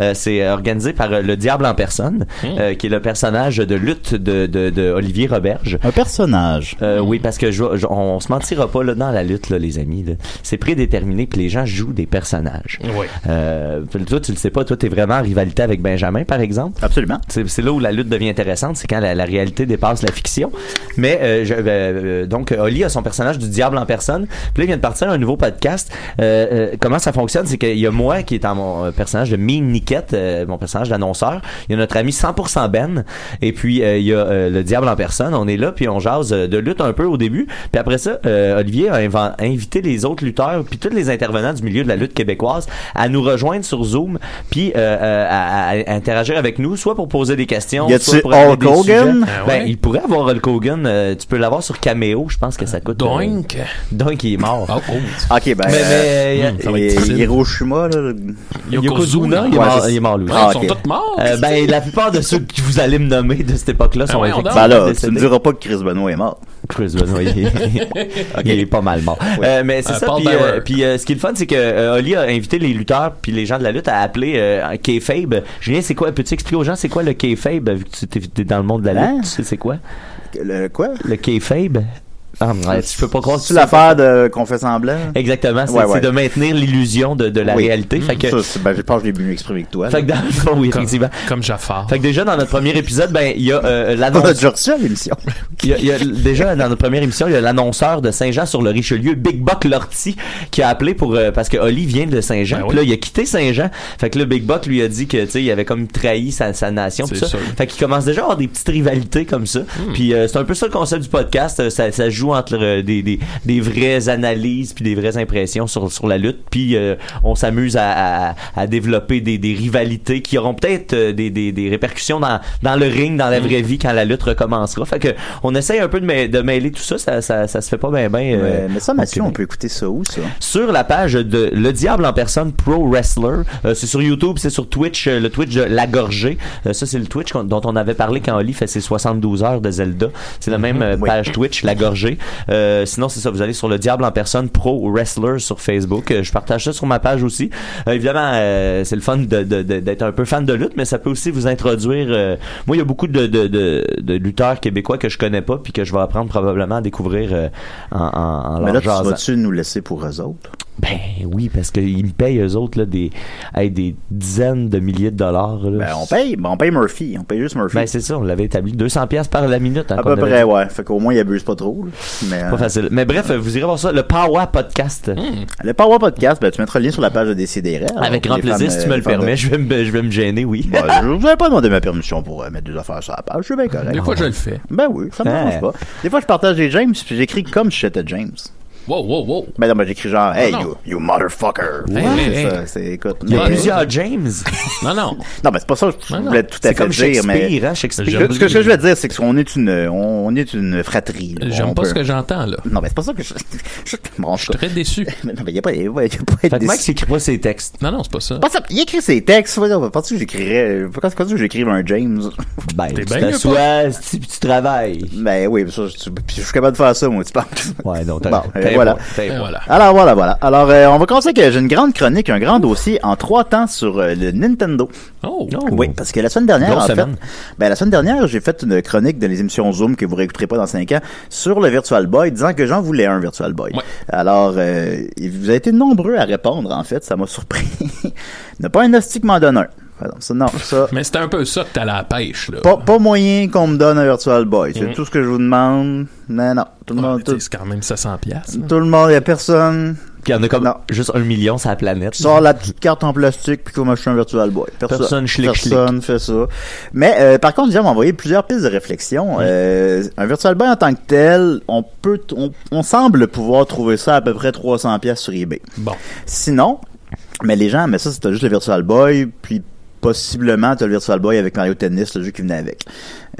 [SPEAKER 5] Euh, c'est euh, organisé par euh, le Diable en personne, euh, qui est le personnage de lutte de, de, de Olivier Roberge.
[SPEAKER 2] Un personnage.
[SPEAKER 5] Euh, oui, parce que je, je- on, se mentira pas là dans la lutte, là, les amis. là. C'est prédéterminé, puis les gens jouent des personnages.
[SPEAKER 4] Oui.
[SPEAKER 5] Euh, toi, tu le sais pas. Toi, t'es vraiment en rivalité avec Benjamin, par exemple.
[SPEAKER 2] Absolument.
[SPEAKER 5] C'est là où la lutte devient intéressante, c'est quand la, la réalité dépasse la fiction. Mais euh, je- euh, euh, donc Oli a son personnage du diable en personne. Puis là, il vient de partir un nouveau podcast. Euh, euh, comment ça fonctionne, c'est qu'il y a moi qui est en mon euh, personnage de Mean Niquette, euh, mon personnage d'annonceur. Il y a notre ami 100% Ben. Et puis euh, il y a euh, le diable en personne. On est là puis on jase euh, de lutte un peu au début. Puis après ça, euh, Olivier a invité les autres lutteurs puis tous les intervenants du milieu de la lutte québécoise à nous rejoindre sur Zoom puis euh, euh, à, à interagir avec nous, soit pour poser des questions,
[SPEAKER 2] Y a-tu
[SPEAKER 5] soit pour
[SPEAKER 2] Hulk
[SPEAKER 5] des
[SPEAKER 2] Hogan?
[SPEAKER 5] sujets.
[SPEAKER 4] Ah
[SPEAKER 5] Ben,
[SPEAKER 4] ouais?
[SPEAKER 5] il pourrait avoir Hulk Hogan. euh, tu peux l'avoir sur Cameo. Je pense que ça coûte. euh,
[SPEAKER 4] Doink.
[SPEAKER 5] Doink, il est mort.
[SPEAKER 4] Oh, oh.
[SPEAKER 2] Ok, ben.
[SPEAKER 5] Mais,
[SPEAKER 2] euh,
[SPEAKER 5] mais,
[SPEAKER 4] hmm.
[SPEAKER 2] Hiroshima, là.
[SPEAKER 5] Yokozuna, il est
[SPEAKER 2] Ouais,
[SPEAKER 5] mort,
[SPEAKER 2] c'est-
[SPEAKER 5] il est mort lui.
[SPEAKER 2] Ah,
[SPEAKER 4] ils sont tous morts.
[SPEAKER 5] Euh, ben, la plupart de ceux que vous allez me nommer de cette époque-là sont
[SPEAKER 4] Ah, voyons donc.
[SPEAKER 5] effectivement
[SPEAKER 2] Ben là, tu ne diras pas que Chris Benoit est mort.
[SPEAKER 5] Chris Benoit, il est, il est pas mal mort. Euh, mais c'est
[SPEAKER 4] Euh,
[SPEAKER 5] ça. Puis, euh, euh, ce qui est le fun, c'est que euh, Oli a invité les lutteurs puis les gens de la lutte à appeler euh, Kayfabe. Julien, c'est quoi? Peux-tu expliquer aux gens c'est quoi le Kayfabe vu que tu t'es dans le monde de la lutte?
[SPEAKER 2] Hein?
[SPEAKER 5] Tu sais c'est quoi?
[SPEAKER 2] Le quoi?
[SPEAKER 5] Le Kayfabe Ah, ouais, tu peux pas croire que
[SPEAKER 2] C'est l'affaire de qu'on fait semblant?
[SPEAKER 5] Exactement, c'est
[SPEAKER 2] Ouais, ouais.
[SPEAKER 5] c'est de maintenir l'illusion de, de la
[SPEAKER 2] Oui.
[SPEAKER 5] réalité. Fait que,
[SPEAKER 2] Ça, ben, je pense que je l'ai mieux exprimé que toi.
[SPEAKER 5] fait que dans le fond, oui,
[SPEAKER 4] Comme,
[SPEAKER 5] effectivement.
[SPEAKER 4] comme Jafar.
[SPEAKER 5] Fait que déjà dans notre premier épisode, ben il y a euh,
[SPEAKER 2] On a
[SPEAKER 5] l'annonce.
[SPEAKER 2] déjà reçu à l'émission.
[SPEAKER 5] Il y a, il y a- déjà dans notre première émission, il y a l'annonceur de Saint-Jean sur le Richelieu, Big Buck Lortie, qui a appelé pour euh, parce que Oli vient de Saint-Jean.
[SPEAKER 4] Ben
[SPEAKER 5] Puis là, il a quitté Saint-Jean. Fait que là, Big Buck lui a dit que tu sais, il avait comme trahi sa, sa nation. Tout ça.
[SPEAKER 4] sûr.
[SPEAKER 5] Fait qu'il commence déjà à avoir des petites rivalités comme ça. Puis euh, c'est un peu ça le concept du podcast. Euh, Ça, ça joue entre euh, des, des, des vraies analyses puis des vraies impressions sur, sur la lutte. Puis euh, on s'amuse à, à, à développer des, des rivalités qui auront peut-être euh, des, des, des répercussions dans, dans le ring, dans la vraie vie quand la lutte recommencera. Fait que on essaye un peu de, mê- de mêler tout ça. Ça, ça, ça se fait pas bien bien.
[SPEAKER 2] Mais, mais ça, Mathieu, on peut écouter ça où, ça?
[SPEAKER 5] sur la page de Le Diable en personne Pro Wrestler. Euh, c'est sur YouTube, c'est sur Twitch, euh, le Twitch de La Gorgée. Euh, ça, c'est le Twitch dont on avait parlé quand Oli fait ses 72 heures de Zelda. C'est la même euh,
[SPEAKER 2] Oui.
[SPEAKER 5] page Twitch, La Gorgée. Euh, sinon, c'est ça, vous allez sur Le Diable en personne Pro Wrestler sur Facebook. Euh, je partage ça sur ma page aussi. Euh, évidemment, euh, c'est le fun de- de- de- d'être un peu fan de lutte, mais ça peut aussi vous introduire. euh, moi, il y a beaucoup de, de, de, de lutteurs québécois que je connais pas puis que je vais apprendre probablement à découvrir euh, en, en, en
[SPEAKER 2] Mais
[SPEAKER 5] leur
[SPEAKER 2] là, tu vas-tu nous laisser pour eux autres?
[SPEAKER 5] Ben oui, parce qu'ils me payent eux autres là, des, hey, des dizaines de milliers de dollars. Là.
[SPEAKER 2] Ben, on paye, ben, on paye Murphy. On paye juste Murphy.
[SPEAKER 5] Ben, c'est ça, on l'avait établi 200 pièces par la minute. hein,
[SPEAKER 2] à peu
[SPEAKER 5] avait
[SPEAKER 2] près, ouais. Fait qu'au moins, il abuse pas trop. là. Mais,
[SPEAKER 5] Pas
[SPEAKER 2] euh,
[SPEAKER 5] facile. Mais bref, vous irez voir ça, le Power Podcast.
[SPEAKER 2] Le Power Podcast, ben, tu mettras le lien sur la page de Décideret.
[SPEAKER 5] Avec grand plaisir, si tu me le permets, je vais me, je vais me gêner, oui.
[SPEAKER 2] Bon, je vous avais pas demandé ma permission pour euh, mettre des affaires sur la page. Je suis bien correct.
[SPEAKER 4] Des fois, je le fais.
[SPEAKER 2] Ben oui, ça me
[SPEAKER 5] Ouais.
[SPEAKER 2] dérange pas. Des fois, je partage des James, puis j'écris comme si j'étais James.
[SPEAKER 4] Wow, wow, wow.
[SPEAKER 2] Ben non, ben j'écris genre, hey,
[SPEAKER 4] non.
[SPEAKER 2] you, you motherfucker.
[SPEAKER 4] Hey,
[SPEAKER 2] Ouais,
[SPEAKER 4] hey,
[SPEAKER 2] ça, c'est, écoute.
[SPEAKER 5] Il y a
[SPEAKER 2] mais-
[SPEAKER 5] plusieurs James.
[SPEAKER 4] Non, non.
[SPEAKER 2] Non, ben c'est pas ça que je voulais tout à
[SPEAKER 5] C'est
[SPEAKER 2] fait
[SPEAKER 5] comme
[SPEAKER 2] dire, mais.
[SPEAKER 5] Hein, Shakespeare.
[SPEAKER 2] Ce que, ce que je veux dire, c'est qu'on est une, on, est une fratrie.
[SPEAKER 4] J'aime pas
[SPEAKER 2] peut-
[SPEAKER 4] ce que j'entends, là.
[SPEAKER 2] Non, mais c'est pas ça que je. je... Bon,
[SPEAKER 4] Je suis très déçu.
[SPEAKER 2] Mais non, mais y a pas, y a pas, y a pas
[SPEAKER 5] Fait. Max écrit pas ses textes.
[SPEAKER 4] Non, non, c'est pas ça.
[SPEAKER 2] Il écrit ses textes. Penses-tu que j'écrirais. Pourquoi penses-tu que j'écrive un James?
[SPEAKER 5] Ben,
[SPEAKER 4] T'es
[SPEAKER 5] tu t'assois, tu, tu travailles.
[SPEAKER 2] Ben oui, ça, je, puis je suis capable de faire ça, moi, tu parles.
[SPEAKER 5] Ouais, non, t'as
[SPEAKER 2] Euh,
[SPEAKER 5] un
[SPEAKER 2] voilà. Alors voilà, voilà. Alors, euh, on va commencer que j'ai une grande chronique, un grand dossier en trois temps sur euh, le Nintendo.
[SPEAKER 4] Oh.
[SPEAKER 5] Oh.
[SPEAKER 2] Oui, parce que la semaine dernière,
[SPEAKER 5] Grosse
[SPEAKER 2] en fait, ben la semaine dernière, j'ai fait une chronique de les émissions Zoom que vous réécouterez pas dans 5 ans sur le Virtual Boy, disant que j'en voulais un Virtual Boy.
[SPEAKER 4] Ouais.
[SPEAKER 2] Alors, euh, vous avez été nombreux à répondre, en fait, ça m'a surpris. A pas un donne un. Ça, non, ça,
[SPEAKER 4] Mais c'était un peu ça que t'as la pêche, là.
[SPEAKER 2] pas, pas moyen qu'on me donne un Virtual Boy. C'est
[SPEAKER 4] Mhm.
[SPEAKER 2] tout ce que je vous demande. Mais non, tout le
[SPEAKER 4] Ouais,
[SPEAKER 2] monde,
[SPEAKER 4] c'est quand même 700 piastres. là.
[SPEAKER 2] tout le monde, il y a personne
[SPEAKER 5] Puis il y en a comme
[SPEAKER 2] Non.
[SPEAKER 5] juste un million sur la planète.
[SPEAKER 2] sort la petite carte en plastique puis qu'on m'achète un Virtual Boy. Personne,
[SPEAKER 5] Personne schlick,
[SPEAKER 2] personne fait ça. Mais euh, par contre, j'ai m'a envoyé plusieurs pistes de réflexion. Euh, un Virtual Boy en tant que tel, on peut, on, on semble pouvoir trouver ça à peu près 300 pièces sur eBay.
[SPEAKER 4] Bon.
[SPEAKER 2] Sinon, mais les gens, mais ça, c'était juste le Virtual Boy, puis possiblement, t'as le Virtual Boy avec Mario Tennis, le jeu qui venait avec.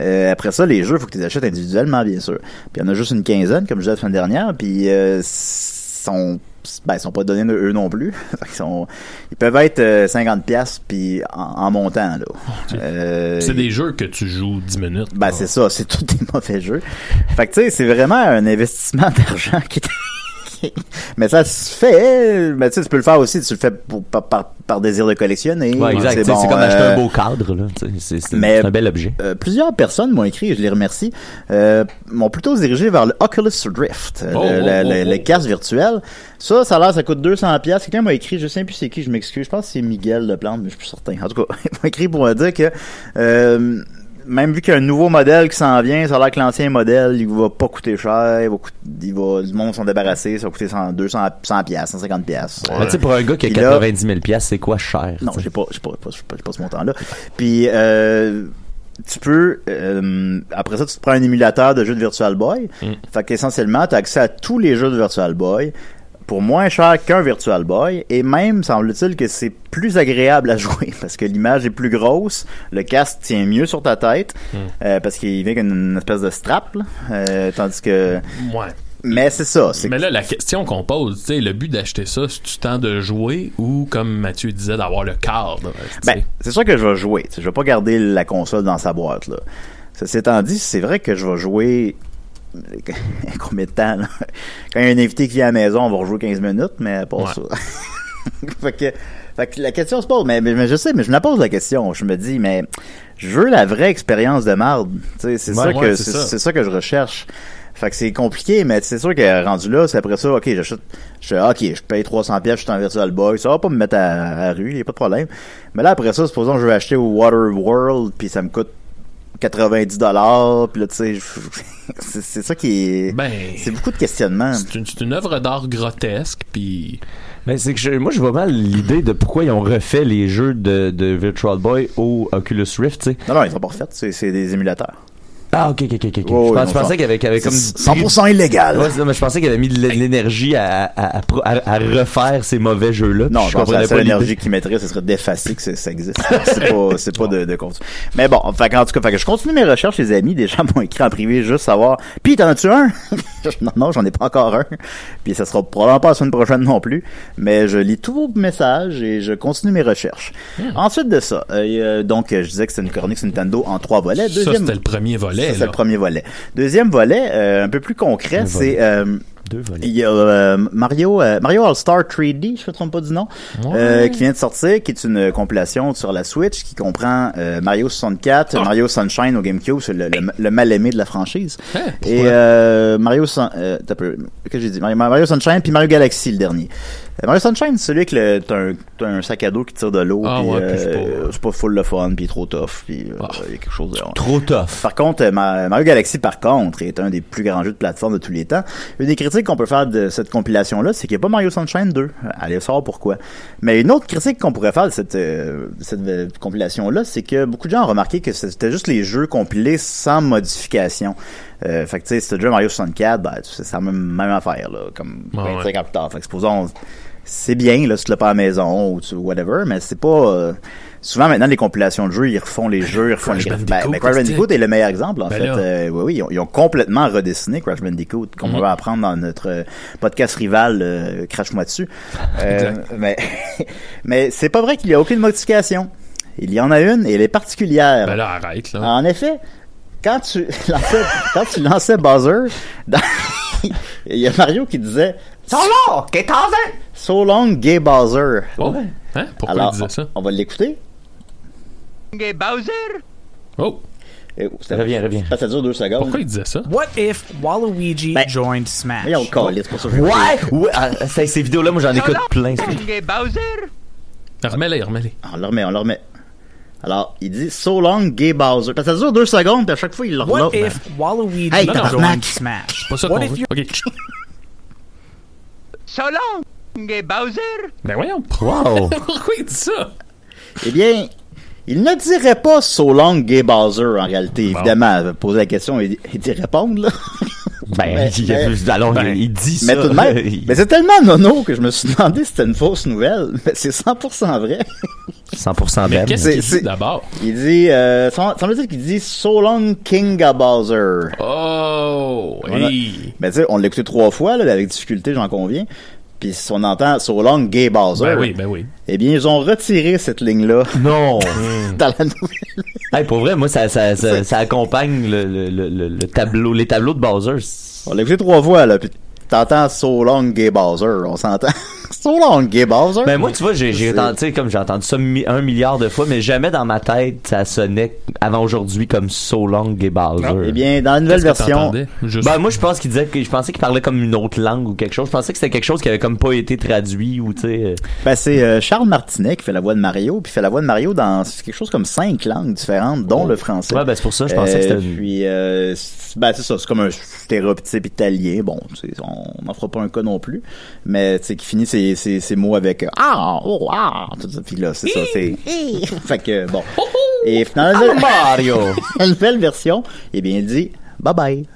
[SPEAKER 2] Euh, après ça, les jeux, faut que tu les achètes individuellement, bien sûr. Puis il y en a juste une quinzaine, comme je disais la semaine dernière, puis euh, sont ben, ils sont pas donnés eux non plus. ils, sont, ils peuvent être euh, 50 pièces puis en, en montant là. Euh,
[SPEAKER 4] C'est des jeux que tu joues 10 minutes.
[SPEAKER 2] ben c'est ça, c'est tous des mauvais jeux. Fait que tu sais, c'est vraiment un investissement d'argent qui est mais ça se fait, mais tu sais, tu peux le faire aussi, tu le fais pour, par, par, par désir de collectionner.
[SPEAKER 5] Ouais, exact.
[SPEAKER 2] C'est bon,
[SPEAKER 5] comme acheter
[SPEAKER 2] euh,
[SPEAKER 5] un beau cadre, C'est c'est-
[SPEAKER 2] mais-
[SPEAKER 5] c'est un bel objet.
[SPEAKER 2] euh, plusieurs personnes m'ont écrit, et je les remercie, euh, m'ont plutôt dirigé vers le Oculus Drift, euh,
[SPEAKER 4] Oh,
[SPEAKER 2] le,
[SPEAKER 4] oh,
[SPEAKER 2] le-
[SPEAKER 4] oh,
[SPEAKER 2] le-
[SPEAKER 4] oh.
[SPEAKER 2] le casque virtuel. Ça, ça a l'air, ça coûte 200 pièces. Quelqu'un m'a écrit, je sais plus c'est qui, je m'excuse, je pense que c'est Miguel Leplante, mais je suis plus certain. En tout cas, il m'a écrit pour me dire que euh, même vu qu'il y a un nouveau modèle qui s'en vient, ça a l'air que l'ancien modèle, il va pas coûter cher, il va, coûter, il va le monde s'en débarrasser, ça va coûter 100, 200, 100 pièces, 150 pièces.
[SPEAKER 5] Mais tu sais, pour un gars qui a
[SPEAKER 2] Puis là-
[SPEAKER 5] 90 000 piastres, c'est quoi cher?
[SPEAKER 2] Non, j'ai pas, j'ai pas, pas, j'ai pas, j'ai pas ce montant-là. Puis, euh, tu peux, euh, après ça, tu te prends un émulateur de jeux de Virtual Boy.
[SPEAKER 4] Mm.
[SPEAKER 2] Fait qu'essentiellement, tu as accès à tous les jeux de Virtual Boy pour moins cher qu'un Virtual Boy. Et même, semble-t-il que c'est plus agréable à jouer parce que l'image est plus grosse, le casque tient mieux sur ta tête, euh, parce qu'il vient avec une, espèce de strap, là. Euh, tandis que...
[SPEAKER 4] Ouais.
[SPEAKER 2] Mais c'est ça,
[SPEAKER 4] Mais là, la question qu'on pose, tu sais, le but d'acheter ça, c'est du temps de jouer ou, comme Mathieu disait, d'avoir le cadre.
[SPEAKER 2] Ben, c'est sûr que je vais jouer. Je vais pas garder la console dans sa boîte. Là. Ceci étant dit, c'est vrai que je vais jouer combien de temps là? Quand il y a un invité qui vient à la maison, on va rejouer 15 minutes, mais pas
[SPEAKER 4] Ouais.
[SPEAKER 2] ça. fait, que, fait que la question se pose, mais, mais, je sais, mais je me la pose la question. Je me dis, mais je veux la vraie expérience de marde. C'est
[SPEAKER 4] Ouais,
[SPEAKER 2] ça
[SPEAKER 4] ouais,
[SPEAKER 2] que
[SPEAKER 4] c'est ça.
[SPEAKER 2] c'est ça que je recherche. Fait que c'est compliqué, mais c'est sûr que rendu là, c'est après ça, ok, j'achète, je ok, je paye 300 pièces, je suis en Virtual Boy, ça va pas me mettre à, à la rue, y a pas de problème. Mais là, après ça, supposons que je vais acheter au Water World, puis ça me coûte 90 dollars, puis là tu sais, c'est c'est ça qui est,
[SPEAKER 4] Ben,
[SPEAKER 2] c'est beaucoup de questionnements.
[SPEAKER 4] c'est une, œuvre d'art grotesque, puis
[SPEAKER 5] Mais c'est que je- moi, je vois mal l'idée de pourquoi ils ont refait les jeux de, de Virtual Boy au Oculus Rift, tu sais.
[SPEAKER 2] Non non, ils sont pas refaits, c'est c'est des émulateurs.
[SPEAKER 5] Ah, ok, ok, ok, ok. Je pense- pensais
[SPEAKER 2] ça-
[SPEAKER 5] qu'il y avait, qu'il y avait comme.
[SPEAKER 2] C'est 100% illégal.
[SPEAKER 5] Ouais, ça, mais je pensais qu'il avait mis de l'énergie à, à, à, à- refaire ces mauvais jeux-là.
[SPEAKER 2] Non, je seule
[SPEAKER 5] pas l'idée.
[SPEAKER 2] énergie qui mettrait, ce serait d'effacer que ça, ça existe. c'est pas, c'est pas de, de continu. Mais bon, fait qu'en tout cas, fait que je continue mes recherches, les amis. Des gens m'ont écrit en privé juste savoir. Puis t'en as-tu un? non, non, j'en ai pas encore un. Puis ça sera probablement pas la semaine prochaine non plus. Mais je lis tous vos messages et je continue mes recherches. Ensuite de ça, euh, a- donc, je disais que c'était une chronique Nintendo en trois volets.
[SPEAKER 4] ça,
[SPEAKER 2] Deuxième,
[SPEAKER 4] c'était le premier volet.
[SPEAKER 2] Ça, c'est le premier volet. Deuxième volet, euh, un peu plus concret, c'est euh, il y a euh, Mario euh, Mario All Star 3D, je me trompe pas du nom, euh, qui vient de sortir, qui est une compilation sur la Switch qui comprend euh, Mario 64,
[SPEAKER 4] Ah.
[SPEAKER 2] Mario Sunshine au GameCube, c'est le, le, le mal aimé de la franchise, et euh, Mario Sun- euh, peu, que j'ai dit? Mario, Mario Sunshine puis Mario Galaxy le dernier. Euh, Mario Sunshine, c'est celui que le- t'as un, t'as un sac à dos qui tire de l'eau,
[SPEAKER 4] Ah
[SPEAKER 2] puis
[SPEAKER 4] ouais, puis c'est
[SPEAKER 2] euh,
[SPEAKER 4] pas-
[SPEAKER 2] c'est pas full le fun, puis trop tough, puis euh, il
[SPEAKER 4] Ah.
[SPEAKER 2] y a quelque chose de
[SPEAKER 5] Trop tough.
[SPEAKER 2] par contre, euh, Ma- Mario Galaxy, par contre, est un des plus grands jeux de plateforme de tous les temps. Une des critiques qu'on peut faire de cette compilation-là, c'est qu'il n'y a pas Mario Sunshine 2. Allez savoir pourquoi. Mais une autre critique qu'on pourrait faire de cette, euh, de cette euh, compilation-là, c'est que beaucoup de gens ont remarqué que c'était juste les jeux compilés sans modification. Euh, fait que tu sais, si t'as déjà Mario 64, ben, tu sais, c'est la même, même affaire, là, comme
[SPEAKER 4] Ouais,
[SPEAKER 2] 25
[SPEAKER 4] ouais.
[SPEAKER 2] ans plus tard. Fait que supposons, c'est bien, là, si tu l'as pas à la maison ou tu, whatever, mais c'est pas, euh, souvent maintenant, les compilations de jeux, ils refont les jeux, ils refont
[SPEAKER 4] Crash
[SPEAKER 2] les.
[SPEAKER 4] Bandicoot,
[SPEAKER 2] Ben, ben, Crash Bandicoot est le meilleur exemple, en
[SPEAKER 4] Ben
[SPEAKER 2] fait.
[SPEAKER 4] là.
[SPEAKER 2] Euh, oui, oui, ils ont, ils ont complètement redessiné Crash Bandicoot, comme on
[SPEAKER 4] Mhm.
[SPEAKER 2] va apprendre dans notre euh, podcast rival, euh, Crash-moi dessus. Mais, mais c'est pas vrai qu'il y a aucune modification. Il y en a une et elle est particulière.
[SPEAKER 4] Ben là, arrête, là.
[SPEAKER 2] En effet, quand tu lançais, quand tu lançais dans- il y a Mario qui disait So long, gay Bowser! So long, gay Bowser.
[SPEAKER 4] Oh, hein? Pourquoi
[SPEAKER 2] Alors,
[SPEAKER 4] il disait ça?
[SPEAKER 2] on va l'écouter.
[SPEAKER 4] Oh,
[SPEAKER 2] Eh, c'était-
[SPEAKER 5] Reviens, reviens.
[SPEAKER 2] Ça dure deux secondes.
[SPEAKER 4] pourquoi il disait ça?
[SPEAKER 8] What if Waluigi
[SPEAKER 2] Ben,
[SPEAKER 8] joined Smash?
[SPEAKER 2] Voyons, câlisse, c'est pour ça que je-
[SPEAKER 5] Ouais! ouais ah, ces vidéos-là, moi, j'en écoute plein. ça.
[SPEAKER 4] Remets-les, remets-les.
[SPEAKER 2] On le remet, on le remet. Alors, il dit So long, gay Bowser. Parce que ça dure deux secondes, puis à chaque fois, il le
[SPEAKER 8] What
[SPEAKER 2] remet.
[SPEAKER 8] if Waluigi
[SPEAKER 2] Hey,
[SPEAKER 8] joined. Smash?
[SPEAKER 4] Pas ça
[SPEAKER 8] What
[SPEAKER 4] qu'on veut.
[SPEAKER 8] you
[SPEAKER 4] OK. Ben voyons.
[SPEAKER 5] Wow!
[SPEAKER 4] Pourquoi il dit ça?
[SPEAKER 2] Eh bien, il ne dirait pas So long, gay Bowser, en réalité.
[SPEAKER 4] Bon.
[SPEAKER 2] Évidemment, poser la question et, et d'y répondre, là.
[SPEAKER 5] Ben,
[SPEAKER 2] Mais-
[SPEAKER 5] il,
[SPEAKER 2] mais-
[SPEAKER 5] alors,
[SPEAKER 4] ben,
[SPEAKER 5] il, il dit
[SPEAKER 2] Mais
[SPEAKER 5] ça.
[SPEAKER 2] tout de même,
[SPEAKER 5] Il-
[SPEAKER 2] mais c'est tellement nono que je me suis demandé si c'était une fausse nouvelle. Mais c'est 100% vrai.
[SPEAKER 5] 100%
[SPEAKER 4] Mais
[SPEAKER 5] belle.
[SPEAKER 4] qu'est-ce
[SPEAKER 2] C'est-
[SPEAKER 4] qu'il dit d'abord?
[SPEAKER 2] Il dit, euh, semble-t-il qu'il dit So long, King of Bowser.
[SPEAKER 4] Oh, hey.
[SPEAKER 2] Ben, tu sais, on l'a écouté trois fois, là, avec difficulté, j'en conviens. Puis si on entend So long, gay Bowser.
[SPEAKER 4] Ben oui, ben oui.
[SPEAKER 2] Eh bien, ils ont retiré cette ligne-là
[SPEAKER 5] Non!
[SPEAKER 2] dans la nouvelle.
[SPEAKER 5] hey, pour vrai, moi, ça, ça, ça, ça accompagne le, le, le, le- le tableau, les tableaux de Bowser.
[SPEAKER 2] On l'a écouté trois fois, là, puis t'entends So long, gay Bowser. On s'entend. So long, gay Bowser.
[SPEAKER 5] Ben moi, tu vois, j'ai, entendu, tu sais, comme j'ai entendu ça mi- un milliard de fois, mais jamais dans ma tête ça sonnait avant aujourd'hui comme So Long Gay Bowser.
[SPEAKER 2] Eh bien, dans la nouvelle
[SPEAKER 4] Qu'est-ce que
[SPEAKER 2] version,
[SPEAKER 5] Ben moi je pense qu'il disait que je pensais qu'il parlait comme une autre langue ou quelque chose. Je pensais que c'était quelque chose qui avait comme pas été traduit ou tu sais. euh,
[SPEAKER 2] Ben, c'est euh, Charles Martinet qui fait la voix de Mario, puis il fait la voix de Mario dans quelque chose comme cinq langues différentes, dont le français.
[SPEAKER 5] Ouais, ben c'est pour ça je pensais que
[SPEAKER 2] Euh,
[SPEAKER 5] c'était une-
[SPEAKER 2] Puis, euh, c'est- ben, c'est ça, c'est comme un stéréotype italien. Bon, tu sais, on n'en fera pas un cas non plus, mais tu sais, qui finit ses, ses, ses mots avec ah, oh, ah, tout ça. Puis là, c'est ça, c'est. fait que bon. Et finalement,
[SPEAKER 5] Ah, Mario.
[SPEAKER 2] la nouvelle version, eh bien, il dit bye bye.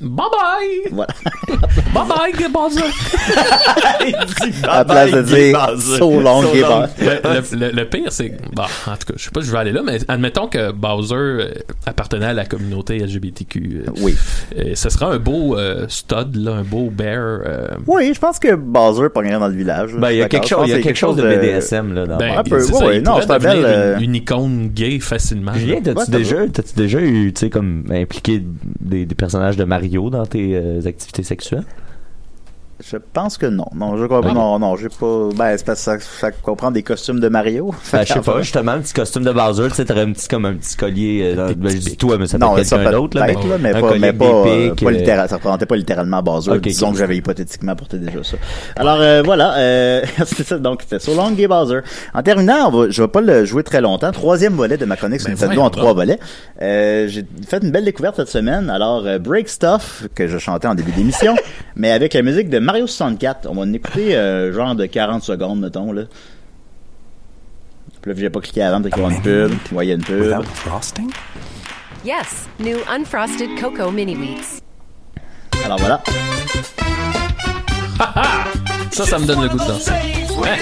[SPEAKER 4] Bye bye!
[SPEAKER 2] Voilà.
[SPEAKER 4] Bye bye, Bowser!
[SPEAKER 2] À la place de dire so long,
[SPEAKER 4] le, le- le pire, c'est. Bon, en tout cas, je sais pas si je vais aller là, mais admettons que Bowser euh, appartenait à la communauté LGBTQ. euh,
[SPEAKER 2] Oui.
[SPEAKER 4] euh, ce sera un beau euh, stud, là, un beau bear. euh,
[SPEAKER 2] Oui, je pense que Bowser pognerait dans le village.
[SPEAKER 5] Ben il y a quelque chose, il y a quelque chose de BDSM là. Dans
[SPEAKER 4] ben,
[SPEAKER 2] un peu,
[SPEAKER 4] c'est
[SPEAKER 2] ouais,
[SPEAKER 4] ça,
[SPEAKER 2] ouais,
[SPEAKER 4] il
[SPEAKER 2] non,
[SPEAKER 4] pourrait
[SPEAKER 2] c'est un
[SPEAKER 4] devenir
[SPEAKER 2] bel, euh,
[SPEAKER 4] une, une icône gay facilement.
[SPEAKER 5] Julien, t'as-tu
[SPEAKER 2] Ouais,
[SPEAKER 5] déjà, t'as-tu déjà eu, tu sais, comme impliqué des, des personnages de Dans tes euh, activités sexuelles?
[SPEAKER 2] Je pense que non. Non, je comprends. Non, non, j'ai pas. Ben, c'est parce que ça, ça comprend des costumes de Mario.
[SPEAKER 5] Ben, je sais pas, justement, un petit costume de Bowser, tu sais, t'aurais un petit, comme un petit collier, euh, ben, je dis toi, mais ça peut
[SPEAKER 2] Non,
[SPEAKER 5] être quelqu'un d'autre, là,
[SPEAKER 2] être, là, mais
[SPEAKER 5] un
[SPEAKER 2] pas, mais pas, euh, pas
[SPEAKER 5] euh,
[SPEAKER 2] littéral- ça représentait pas littéralement Bowser.
[SPEAKER 5] Ok,
[SPEAKER 2] Disons que j'avais hypothétiquement porté déjà ça. Alors, euh, voilà, euh, c'était ça. Donc, c'était So Long Gay Bowser. En terminant, on va, je vais pas le jouer très longtemps. Troisième volet de ma chronique sur
[SPEAKER 4] Ben,
[SPEAKER 2] Nintendo
[SPEAKER 4] voyons
[SPEAKER 2] en trois volets. Euh, j'ai fait une belle découverte cette semaine. Alors, euh, Break Stuff, que je chantais en début d'émission, mais avec la musique de Mario 64. On va en écouter, euh, genre de 40 secondes, mettons, là. Puis là, j'ai pas cliqué avant, parce qu'il y a une pub. Ouais, il y a une pub.
[SPEAKER 9] frosting?
[SPEAKER 10] Yes, new unfrosted cocoa mini wheats.
[SPEAKER 2] Alors voilà.
[SPEAKER 4] Ça, ça me donne le goût de danser. Ouais.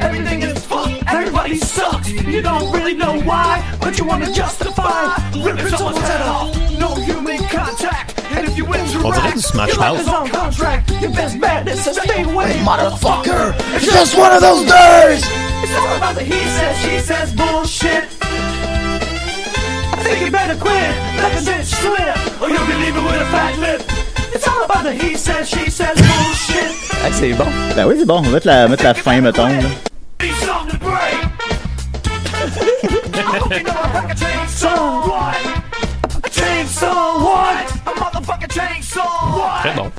[SPEAKER 3] Everything is fucked, everybody sucks. You don't really know why, but you wanna justify ripping someone's head off. No human contact. And if you interrupt,
[SPEAKER 4] On dirait du Smash
[SPEAKER 3] your life
[SPEAKER 4] Mouth.
[SPEAKER 3] is on contract. Your best bet is to stay away, motherfucker. It's just one of those days. It's all about the he says, she says bullshit. I think you better quit, let the bitch slip, or you'll be leaving with a fat lip. It's all about the he says, she says bullshit.
[SPEAKER 5] Ah, c'est bon.
[SPEAKER 2] Ben oui, c'est bon. On va mettre la, mettre la fin, mettons. là.
[SPEAKER 3] Need something to break. I'm looking at like a chainsaw. What? Chainsaw. What?
[SPEAKER 4] Très bon.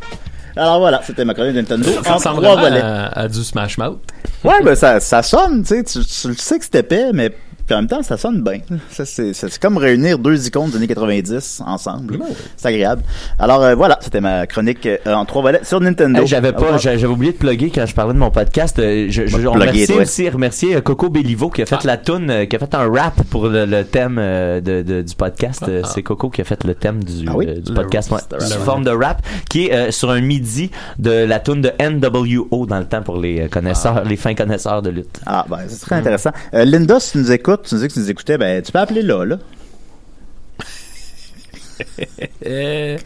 [SPEAKER 2] Alors voilà, c'était ma chronique Nintendo
[SPEAKER 4] Ça ressemble à, à du Smash Mouth.
[SPEAKER 2] Ouais, ben ça, ça sonne, tu sais, tu, tu le sais que c'est épais, mais puis en même temps, ça sonne bien. Ça, c'est, comme réunir deux icônes des années 90 ensemble. C'est agréable. Alors euh, voilà, c'était ma chronique euh, en trois volets sur Nintendo.
[SPEAKER 5] J'avais pas, j'avais oublié de plugger quand je parlais de mon podcast. Euh, Je, je,
[SPEAKER 2] plugger,
[SPEAKER 5] remercie aussi remercier Coco Bellivo qui a fait la tune, euh, qui a fait un rap pour le, le thème euh, de, de- du podcast. Euh, C'est Coco qui a fait le thème du,
[SPEAKER 2] Ah oui?
[SPEAKER 5] euh, du
[SPEAKER 2] Le-
[SPEAKER 5] podcast, ouais, sous forme de rap, qui est euh, sur un midi de la tune de NWO dans le temps pour les connaisseurs, les fins connaisseurs de lutte.
[SPEAKER 2] Ah, ben, c'est très intéressant. Euh, Linda, si tu nous écoutes, tu nous dis que tu nous écoutais, ben, tu peux appeler là, là.
[SPEAKER 4] Eh,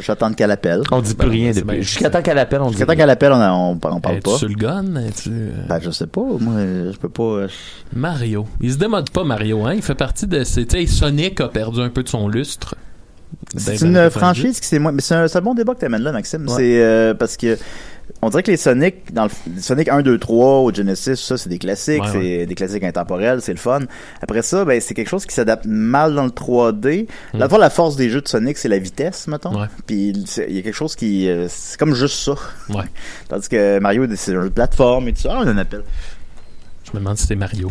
[SPEAKER 2] J'attends qu'elle appelle.
[SPEAKER 5] On dit plus rien
[SPEAKER 4] c'est
[SPEAKER 5] depuis. Jusqu'à temps qu'elle appelle, on dit
[SPEAKER 2] Jusqu'à temps qu'elle appelle, on, on, on parle pas.
[SPEAKER 4] sur le gun? Es-tu, euh,
[SPEAKER 2] Ben, je sais pas. Moi, je peux pas. euh,
[SPEAKER 4] Mario. Il se démode pas, Mario, hein? Il fait partie de. c'est- Tu sais, Sonic a perdu un peu de son lustre.
[SPEAKER 2] C'est
[SPEAKER 4] les
[SPEAKER 2] une
[SPEAKER 4] années
[SPEAKER 2] franchise qui c'est moi, mais c'est un, un bon débat que t'amènes là, Maxime.
[SPEAKER 4] Ouais.
[SPEAKER 2] C'est euh, parce que on dirait que les Sonic, dans le Sonic 1, 2, 3 au Genesis, ça c'est des classiques,
[SPEAKER 4] Ouais,
[SPEAKER 2] c'est
[SPEAKER 4] ouais.
[SPEAKER 2] des classiques intemporels, c'est le fun. Après ça, ben c'est quelque chose qui s'adapte mal dans le 3D.
[SPEAKER 4] Mm.
[SPEAKER 2] La fois la force des jeux de Sonic, c'est la vitesse, mettons.
[SPEAKER 4] Ouais.
[SPEAKER 2] Puis il y a quelque chose qui euh, c'est comme juste ça.
[SPEAKER 4] Ouais.
[SPEAKER 2] Tandis que Mario, c'est un jeu de plateforme et tout ça. Ah, on en appelle.
[SPEAKER 4] Je me demande si c'est Mario.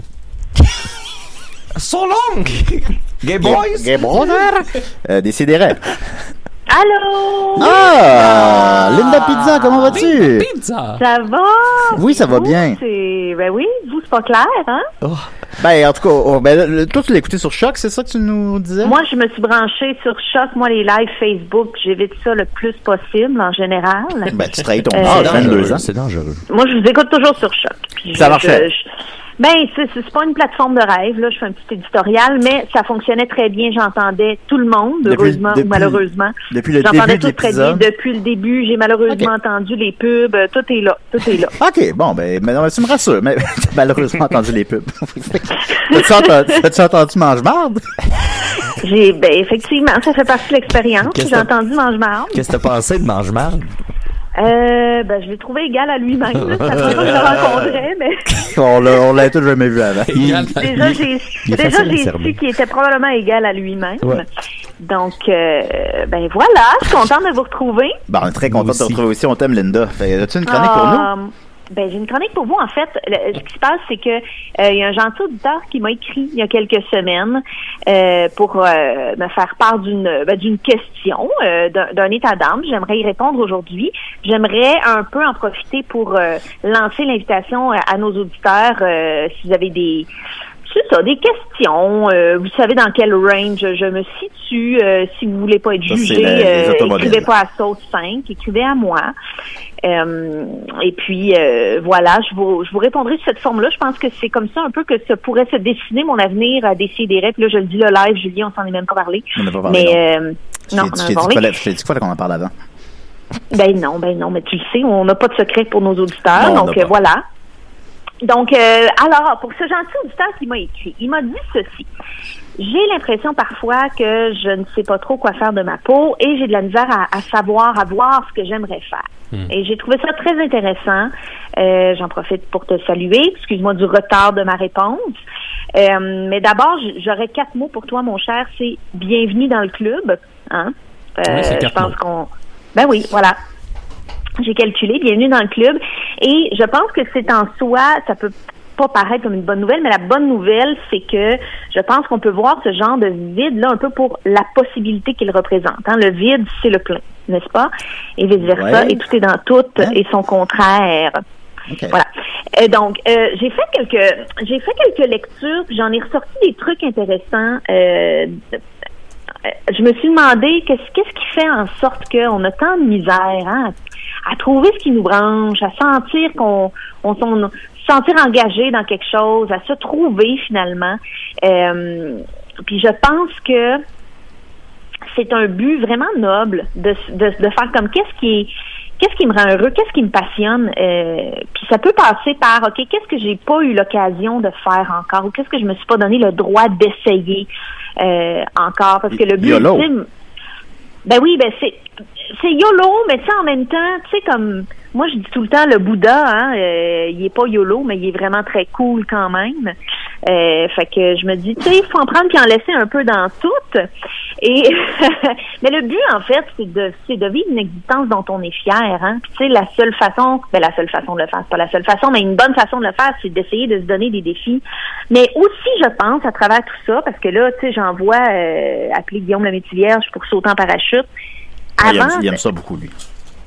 [SPEAKER 5] So long! Gay boys!
[SPEAKER 2] Gay Boys! euh, Décidérez.
[SPEAKER 6] Allô?
[SPEAKER 2] Ah! Linda Pizza, comment vas-tu?
[SPEAKER 4] Pizza!
[SPEAKER 6] Ça va?
[SPEAKER 2] Oui, ça va
[SPEAKER 6] Vous,
[SPEAKER 2] bien.
[SPEAKER 6] c'est- Ben oui, vous, c'est pas clair, hein?
[SPEAKER 2] Ben, en tout cas, oh, ben, le- toi, tu l'as écouté sur Choc, c'est ça que tu nous disais?
[SPEAKER 6] Moi, je me suis branchée sur Choc, moi, les lives Facebook, j'évite ça le plus possible, en général.
[SPEAKER 2] Ben, tu trahis ton
[SPEAKER 6] Euh,
[SPEAKER 2] âge,
[SPEAKER 6] c'est
[SPEAKER 2] 22 ans.
[SPEAKER 5] C'est dangereux.
[SPEAKER 6] Moi, je vous écoute toujours sur Choc. Puis
[SPEAKER 2] Ça
[SPEAKER 6] je-
[SPEAKER 2] marchait.
[SPEAKER 6] je- je- Ben, c'est pas une plateforme de rêve, là. Je fais un petit éditorial, mais ça fonctionnait très bien. J'entendais tout le monde,
[SPEAKER 2] Depuis-
[SPEAKER 6] heureusement
[SPEAKER 2] depuis-
[SPEAKER 6] ou malheureusement.
[SPEAKER 2] depuis le
[SPEAKER 6] J'entendais
[SPEAKER 2] début de
[SPEAKER 6] tout très bien depuis le début. J'ai malheureusement entendu les pubs. euh, Tout est là. Tout est là.
[SPEAKER 2] OK, bon, ben, mais non, mais tu me rassures, mais t'as malheureusement entendu les pubs. T'as-tu entendu, Mange-Marde?
[SPEAKER 6] J'ai, ben, effectivement, ça fait partie de l'expérience.
[SPEAKER 5] Qu'est-ce
[SPEAKER 6] J'ai entendu mange-marde.
[SPEAKER 5] Qu'est-ce que t'as pensé de mange-marde?
[SPEAKER 6] Euh, ben, je l'ai trouvé égal à lui-même. là. Ça fait pas que je le rencontrais, mais
[SPEAKER 2] on l'a, on l'a tous jamais vu avant.
[SPEAKER 6] Déjà, j'ai, déjà, j'ai su qu'il était probablement égal à lui-même.
[SPEAKER 5] Ouais.
[SPEAKER 6] Donc, euh, ben voilà, je suis contente de vous retrouver.
[SPEAKER 2] Ben, on est très content de te retrouver aussi. On t'aime, Linda. Fait, as-tu une chronique pour nous?
[SPEAKER 6] Ben, j'ai une chronique pour vous. En fait, ce qui se passe, c'est que euh, il y a un gentil auditeur qui m'a écrit il y a quelques semaines euh, pour euh, me faire part d'une ben, d'une question, euh, d'un état d'âme. J'aimerais y répondre aujourd'hui. J'aimerais un peu en profiter pour euh, lancer l'invitation à, à nos auditeurs. si vous avez des c'est ça, des questions. euh, vous savez dans quel range je me situe. euh, si vous voulez pas être
[SPEAKER 2] Ça,
[SPEAKER 6] jugé, euh, écrivez pas à Saute 5, écrivez à moi. Euh, et puis voilà, je vous, je vous répondrai de cette forme-là. Je pense que c'est comme ça un peu que ça pourrait se dessiner mon avenir à décider. Puis là, je le dis le live, Julie, on s'en est même pas parlé.
[SPEAKER 2] On n'a pas parlé,
[SPEAKER 6] Mais
[SPEAKER 2] non. Je
[SPEAKER 6] non, on
[SPEAKER 2] dit- dit dit fallait qu'on en parle avant.
[SPEAKER 6] Ben non, ben non, mais tu le sais, on n'a pas de secret pour nos auditeurs,
[SPEAKER 2] Non,
[SPEAKER 6] donc voilà. Donc, euh, alors, pour ce gentil auditeur qui m'a écrit, il m'a dit ceci. J'ai l'impression parfois que je ne sais pas trop quoi faire de ma peau et j'ai de la misère à, à savoir, à voir ce que j'aimerais faire. Et j'ai trouvé ça très intéressant. Euh, J'en profite pour te saluer. Excuse-moi du retard de ma réponse. Euh, mais d'abord, j'aurais quatre mots pour toi, mon cher. C'est bienvenue dans le club. Hein? Euh,
[SPEAKER 4] Oui,
[SPEAKER 6] je pense qu'on. Ben oui, voilà. J'ai calculé, bienvenue dans le club. Et je pense que c'est en soi, ça peut pas paraître comme une bonne nouvelle, mais la bonne nouvelle, c'est que je pense qu'on peut voir ce genre de vide-là un peu pour la possibilité qu'il représente. hein. Le vide, c'est le plein, n'est-ce pas? Et vice-versa,
[SPEAKER 2] Ouais.
[SPEAKER 6] et tout est dans tout et son contraire. Voilà. Euh, donc, euh, j'ai fait quelques, j'ai fait quelques lectures, puis j'en ai ressorti des trucs intéressants. Euh, je me suis demandé qu'est-ce qui fait en sorte qu'on a tant de misère hein, à, trouver ce qui nous branche, à sentir qu'on on, s'en- se sentir engagé dans quelque chose, à se trouver finalement. Euh, puis je pense que c'est un but vraiment noble de, de, de faire comme qu'est-ce qui est qu'est-ce qui me rend heureux, qu'est-ce qui me passionne. euh, puis ça peut passer par ok, qu'est-ce que j'ai pas eu l'occasion de faire encore ou qu'est-ce que je me suis pas donné le droit d'essayer euh, encore parce que le but
[SPEAKER 2] YOLO.
[SPEAKER 6] ultime, ben oui, ben c'est c'est YOLO, mais tu sais en même temps, tu sais comme moi je dis tout le temps le Bouddha, hein, euh, il est pas YOLO, mais il est vraiment très cool quand même. Euh, fait que je me dis, tu sais, il faut en prendre puis en laisser un peu dans tout. Et mais le but en fait, c'est de c'est de vivre une existence dont on est fier. Hein. Puis, tu sais, la seule façon, ben la seule façon de le faire, c'est pas la seule façon, mais une bonne façon de le faire, c'est d'essayer de se donner des défis. Mais aussi, je pense, à travers tout ça, parce que là, tu sais, j'en vois euh, appeler Guillaume la Vierge pour sauter en parachute.
[SPEAKER 2] Ah, il, aime,
[SPEAKER 6] Avant,
[SPEAKER 2] il aime ça beaucoup, lui.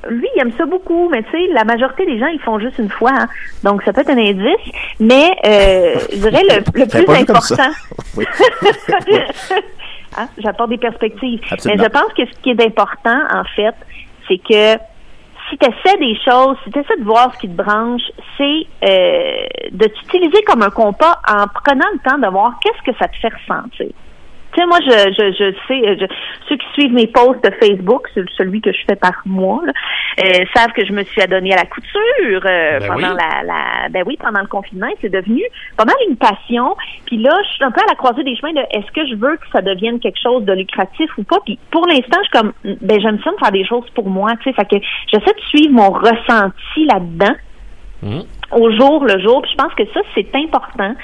[SPEAKER 6] Lui, il aime ça beaucoup, mais tu sais, la majorité des gens, ils font juste une fois. hein. Donc, ça peut être un indice. Mais, euh, je dirais le, le plus important.
[SPEAKER 2] Oui.
[SPEAKER 6] Hein, J'apporte des perspectives.
[SPEAKER 2] Absolument.
[SPEAKER 6] Mais je pense que ce qui est important, en fait, c'est que si tu essaies des choses, si tu essaies de voir ce qui te branche, c'est euh, de t'utiliser comme un compas en prenant le temps de voir qu'est-ce que ça te fait ressentir. Tu sais, moi, je, je, je sais, euh, je- ceux qui suivent mes posts de Facebook, ce- celui que je fais par mois, là, euh, savent que je me suis adonnée à la couture euh,
[SPEAKER 4] Ben
[SPEAKER 6] pendant
[SPEAKER 4] oui.
[SPEAKER 6] la, la, ben oui, pendant le confinement. C'est devenu pas mal une passion. Puis là, je suis un peu à la croisée des chemins de est-ce que je veux que ça devienne quelque chose de lucratif ou pas? Puis pour l'instant, je suis comme, ben j'aime ça me faire des choses pour moi. Tu sais, fait que j'essaie de suivre mon ressenti là-dedans
[SPEAKER 4] Mhm.
[SPEAKER 6] au jour le jour. Puis je pense que ça, c'est important.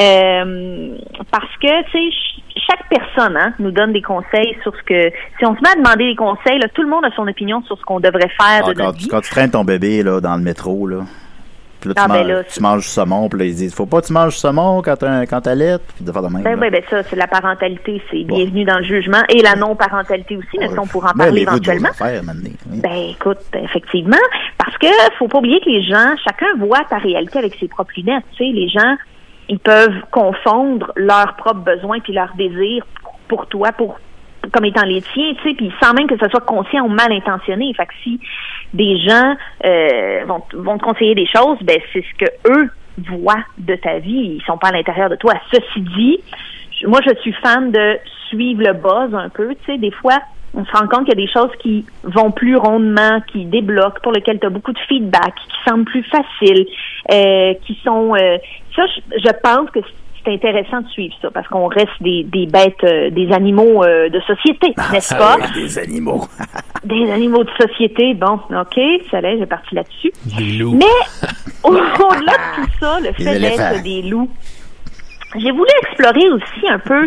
[SPEAKER 6] Euh, parce que, tu sais, chaque personne hein, nous donne des conseils sur ce que... Si on se met à demander des conseils, là, tout le monde a son opinion sur ce qu'on devrait faire
[SPEAKER 2] Ah,
[SPEAKER 6] de
[SPEAKER 2] quand,
[SPEAKER 6] notre vie.
[SPEAKER 2] quand tu traînes ton bébé là, dans le métro, là, puis là, tu,
[SPEAKER 6] Ah, ben
[SPEAKER 2] manges,
[SPEAKER 6] là,
[SPEAKER 2] tu manges du saumon, puis là, ils disent Faut pas que tu manges du saumon quand quand t'allaites, puis de faire de même.
[SPEAKER 6] Ben oui, ben ça, c'est la parentalité, c'est
[SPEAKER 2] Bon.
[SPEAKER 6] bienvenue dans le jugement. Et la non-parentalité aussi, mais ça, on pourra en parler
[SPEAKER 2] vos
[SPEAKER 6] éventuellement.
[SPEAKER 2] affaires, oui.
[SPEAKER 6] Ben écoute, effectivement, parce que faut pas oublier que les gens, chacun voit ta réalité avec ses propres lunettes. Tu sais, les gens, ils peuvent confondre leurs propres besoins puis leurs désirs pour toi, pour comme étant les tiens, tu sais, puis sans même que ce soit conscient ou mal intentionné. Fait que si des gens euh, vont, vont te conseiller des choses, ben c'est ce que eux voient de ta vie. Ils sont pas à l'intérieur de toi. Ceci dit, moi je suis fan de suivre le buzz un peu. Tu sais, des fois, on se rend compte qu'il y a des choses qui vont plus rondement, qui débloquent, pour lesquelles tu as beaucoup de feedback, qui semblent plus faciles, euh, qui sont... euh, ça, je, je pense que c'est intéressant de suivre ça, parce qu'on reste des, des bêtes, euh, des animaux de société, n'est-ce pas?
[SPEAKER 2] Ah, des animaux.
[SPEAKER 6] Des animaux de société, bon, OK, ça l'est, j'ai parti là-dessus.
[SPEAKER 4] Des loups.
[SPEAKER 6] Mais au- au-delà de tout ça, le fait d'être des loups, j'ai voulu explorer aussi un peu,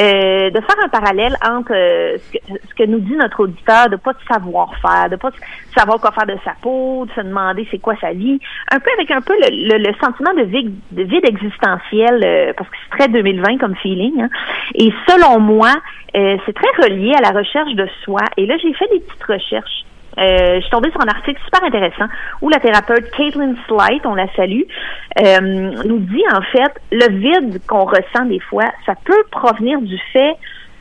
[SPEAKER 6] euh, de faire un parallèle entre euh, ce, que, ce que nous dit notre auditeur, de pas savoir faire, de pas savoir quoi faire de sa peau, de se demander c'est quoi sa vie, un peu avec un peu le, le- le sentiment de vide, de existentiel, euh, parce que c'est très 2020 comme feeling. hein. Et selon moi, euh, c'est très relié à la recherche de soi. Et là, j'ai fait des petites recherches. Euh, je suis tombée sur un article super intéressant où la thérapeute Caitlin Slight, on la salue, euh, nous dit en fait le vide qu'on ressent des fois, ça peut provenir du fait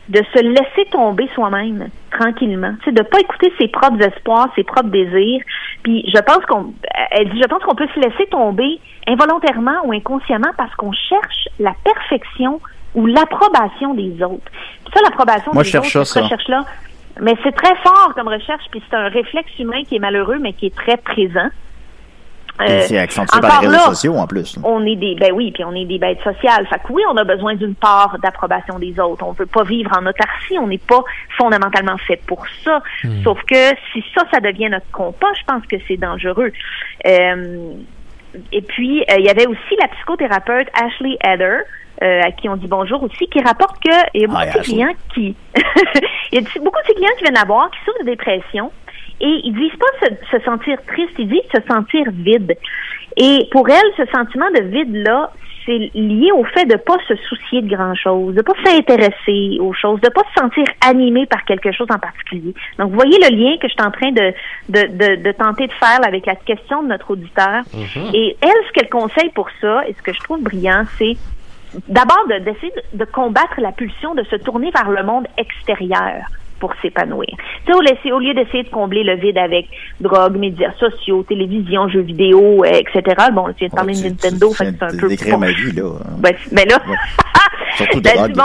[SPEAKER 6] de se laisser tomber soi-même tranquillement, sais, de pas écouter ses propres espoirs, ses propres désirs. Puis je pense qu'on, elle dit, je pense qu'on peut se laisser tomber involontairement ou inconsciemment parce qu'on cherche la perfection ou l'approbation des autres. Puis ça, l'approbation des
[SPEAKER 2] je
[SPEAKER 6] autres, cette recherche-là, mais c'est très fort comme recherche, puis c'est un réflexe humain qui est malheureux, mais qui est très présent.
[SPEAKER 2] Et c'est accentué par les réseaux
[SPEAKER 6] là,
[SPEAKER 2] sociaux en plus.
[SPEAKER 6] on est des ben oui, puis on est des bêtes sociales. Fait que oui, on a besoin d'une part d'approbation des autres. On veut pas vivre en autarcie, on n'est pas fondamentalement fait pour ça. Sauf que si ça, ça devient notre compas, je pense que c'est dangereux. Euh, et puis, euh, il y avait aussi la psychothérapeute Ashley Eder, euh, à qui on dit bonjour aussi, qui rapporte que il y a beaucoup
[SPEAKER 2] Hi,
[SPEAKER 6] de ses clients qui il y a beaucoup de ses clients qui viennent voir, qui souffrent de dépression, et ils disent pas se, se sentir triste, ils disent se sentir vide. Et pour elle, ce sentiment de vide-là, c'est lié au fait de pas se soucier de grand-chose, de pas s'intéresser aux choses, de pas se sentir animé par quelque chose en particulier. Donc, vous voyez le lien que je suis en train de, de, de, de tenter de faire avec la question de notre auditeur. Et elle, ce qu'elle conseille pour ça, et ce que je trouve brillant, c'est d'abord de- d'essayer de, de combattre la pulsion de se tourner vers le monde extérieur pour s'épanouir. Tu sais, au, lieu d'essayer de combler le vide avec drogue, médias sociaux, télévision, jeux vidéo, euh, etc. Bon, tu viens de parler de
[SPEAKER 2] tu-
[SPEAKER 6] Nintendo,
[SPEAKER 2] tu
[SPEAKER 6] fait c'est un peu...
[SPEAKER 2] décrire ma vie, là.
[SPEAKER 6] Ben, ben là.
[SPEAKER 2] Surtout
[SPEAKER 6] elle
[SPEAKER 2] drogue.
[SPEAKER 6] dit, bon,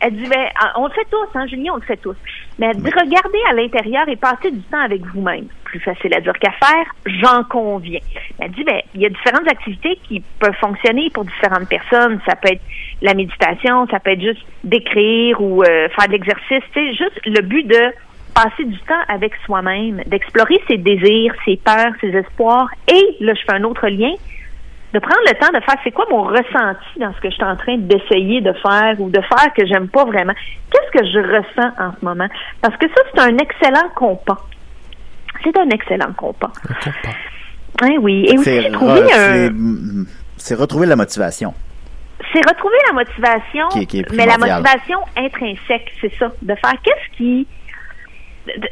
[SPEAKER 6] elle dit, ben, on le fait tous, hein, Julien, on le fait tous. Mais elle dit, regardez à l'intérieur et passez du temps avec vous-même. Plus facile à dire qu'à faire, j'en conviens. Elle dit, ben, il y a différentes activités qui peuvent fonctionner pour différentes personnes. Ça peut être la méditation, ça peut être juste d'écrire ou euh, faire de l'exercice. C'est juste le but de passer du temps avec soi-même, d'explorer ses désirs, ses peurs, ses espoirs. Et, là, je fais un autre lien, de prendre le temps de faire c'est quoi mon ressenti dans ce que je suis en train d'essayer de faire ou de faire que j'aime pas vraiment? Qu'est-ce que je ressens en ce moment? Parce que ça, c'est un excellent compas. C'est un excellent compas. Hein, oui. Et aussi,
[SPEAKER 2] C'est
[SPEAKER 6] j'ai trouvé
[SPEAKER 2] re-
[SPEAKER 6] un...
[SPEAKER 2] c'est- c'est retrouver la motivation.
[SPEAKER 6] c'est retrouver la motivation,
[SPEAKER 2] Qui est- qui est
[SPEAKER 6] mais la motivation intrinsèque, c'est ça, de faire qu'est-ce qui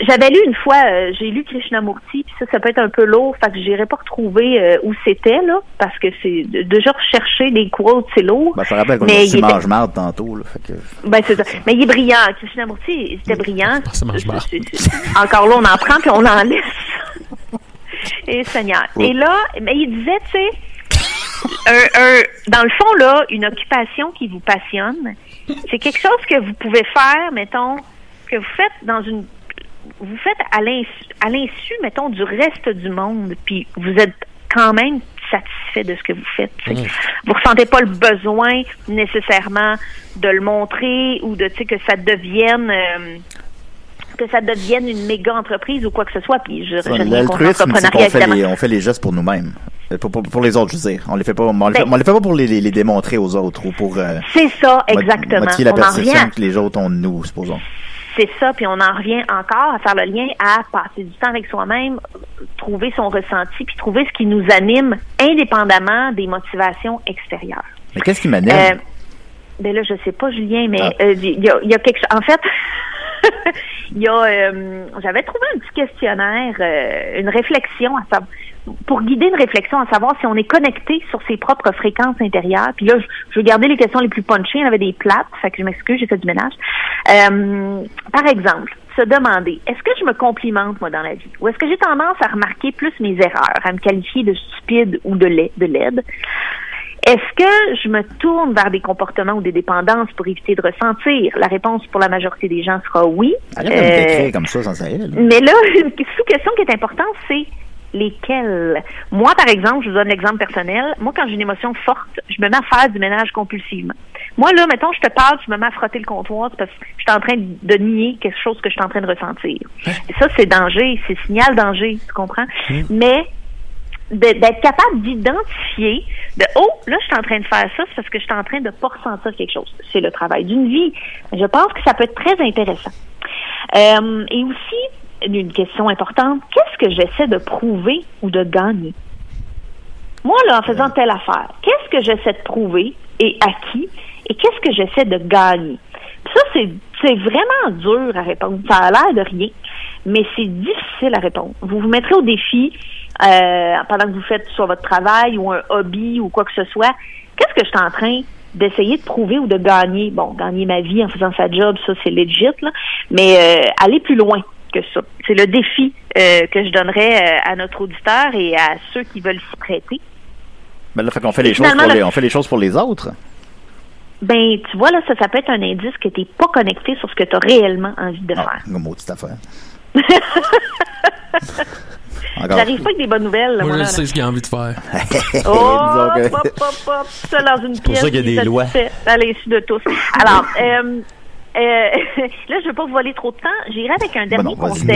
[SPEAKER 6] j'avais lu une fois, euh, j'ai lu Krishnamurti, puis ça, ça peut être un peu lourd, fait que j'irai pas retrouver euh, où c'était là, parce que c'est de- déjà rechercher des quotes, c'est lourd.
[SPEAKER 2] Ben, ça rappelle qu'on a aussi mange marde tantôt, là. Fait que...
[SPEAKER 6] Ben c'est ça. Mais il est brillant. Krishnamurti, c'était brillant.
[SPEAKER 4] Ça mange marde.
[SPEAKER 6] C'est- c'est- Encore là, on en prend puis on en laisse. Et Seigneur.
[SPEAKER 2] Oui.
[SPEAKER 6] Et là, mais il disait, tu sais, un, un, dans le fond, là, une occupation qui vous passionne, c'est quelque chose que vous pouvez faire, mettons, que vous faites dans une vous faites à l'insu, à l'insu, mettons, du reste du monde, puis vous êtes quand même satisfait de ce que vous faites. sais. Vous ressentez pas le besoin nécessairement de le montrer ou de, tu sais, que ça devienne euh, que ça devienne une méga entreprise ou quoi que ce soit. Puis je, je
[SPEAKER 2] L'altruisme, c'est qu'on
[SPEAKER 6] l'entrepreneuriat,
[SPEAKER 2] fait, les, on fait les gestes pour nous-mêmes. Euh, Pour, pour, pour les autres, je veux dire. On les fait pas, on les, fait,
[SPEAKER 6] Ben-
[SPEAKER 2] on les fait pas pour les, les, les démontrer aux autres ou pour euh,
[SPEAKER 6] C'est ça, exactement.
[SPEAKER 2] la
[SPEAKER 6] On en
[SPEAKER 2] perception que les autres ont de nous, supposons.
[SPEAKER 6] C'est ça, puis on en revient encore à faire le lien à passer du temps avec soi-même, trouver son ressenti, puis trouver ce qui nous anime indépendamment des motivations extérieures.
[SPEAKER 2] Mais qu'est-ce qui m'anime?
[SPEAKER 6] Euh, ben là, je sais pas, Julien, mais
[SPEAKER 2] Ah.
[SPEAKER 6] euh, il y, a, il y a quelque chose. En fait, il y a, euh, j'avais trouvé un petit questionnaire, euh, une réflexion à savoir pour guider une réflexion à savoir si on est connecté sur ses propres fréquences intérieures. Puis là, je, je vais garder les questions les plus punchées. Il y en avait des plates, fait que je m'excuse, j'ai fait du ménage. Euh, par exemple, se demander, est-ce que je me complimente, moi, dans la vie? Ou est-ce que j'ai tendance à remarquer plus mes erreurs, à me qualifier de stupide ou de laid, de laide? Est-ce que je me tourne vers des comportements ou des dépendances pour éviter de ressentir? La réponse pour la majorité des gens sera oui.
[SPEAKER 2] Me
[SPEAKER 6] Euh,
[SPEAKER 2] comme ça sans arrêt. là.
[SPEAKER 6] mais là, une sous-question qui est importante, c'est lesquelles. Moi, par exemple, je vous donne l'exemple personnel. Moi, quand j'ai une émotion forte, je me mets à faire du ménage compulsivement. Moi, là, mettons, je te parle, je me mets à frotter le comptoir parce que je suis en train de nier quelque chose que je suis en train de ressentir. Et ça, c'est danger, c'est signal danger, tu comprends? Mais de- d'être capable d'identifier de oh là je suis en train de faire ça c'est parce que je suis en train de pas ressentir quelque chose c'est le travail d'une vie je pense que ça peut être très intéressant Euh, et aussi une question importante. Qu'est-ce que j'essaie de prouver ou de gagner? Moi là en faisant telle affaire qu'est-ce que j'essaie de prouver et à qui et qu'est-ce que j'essaie de gagner? Puis ça c'est vraiment dur à répondre. Ça a l'air de rien mais c'est difficile à répondre. Vous vous mettrez au défi euh, pendant que vous faites soit votre travail ou un hobby ou quoi que ce soit, qu'est-ce que je suis en train d'essayer de prouver ou de gagner? Bon, gagner ma vie en faisant sa job, ça c'est legit, là, mais euh, aller plus loin que ça. C'est le défi euh, que je donnerais euh, à notre auditeur et à ceux qui veulent s'y prêter.
[SPEAKER 2] Ben là, fait qu'on fait les choses pour
[SPEAKER 6] le-
[SPEAKER 2] les, on fait les choses pour les autres.
[SPEAKER 6] Ben, tu vois, là, ça, ça peut être un indice que tu n'es pas connecté sur ce que tu as réellement envie de
[SPEAKER 2] Ah,
[SPEAKER 6] faire.
[SPEAKER 2] une maudite affaire.
[SPEAKER 6] J'arrive pas avec des bonnes nouvelles. là,
[SPEAKER 4] Moi,
[SPEAKER 6] moi,
[SPEAKER 4] je
[SPEAKER 6] là,
[SPEAKER 4] sais ce qu'il a envie de faire.
[SPEAKER 6] Oh, hop, hop, hop, ça dans une pièce.
[SPEAKER 5] ça qu'il y a des lois.
[SPEAKER 6] À l'insu de tous. Alors, euh, là, je veux pas vous voler trop de temps. J'irai avec un
[SPEAKER 2] Ben
[SPEAKER 6] dernier
[SPEAKER 2] non,
[SPEAKER 5] Ne
[SPEAKER 6] conseil.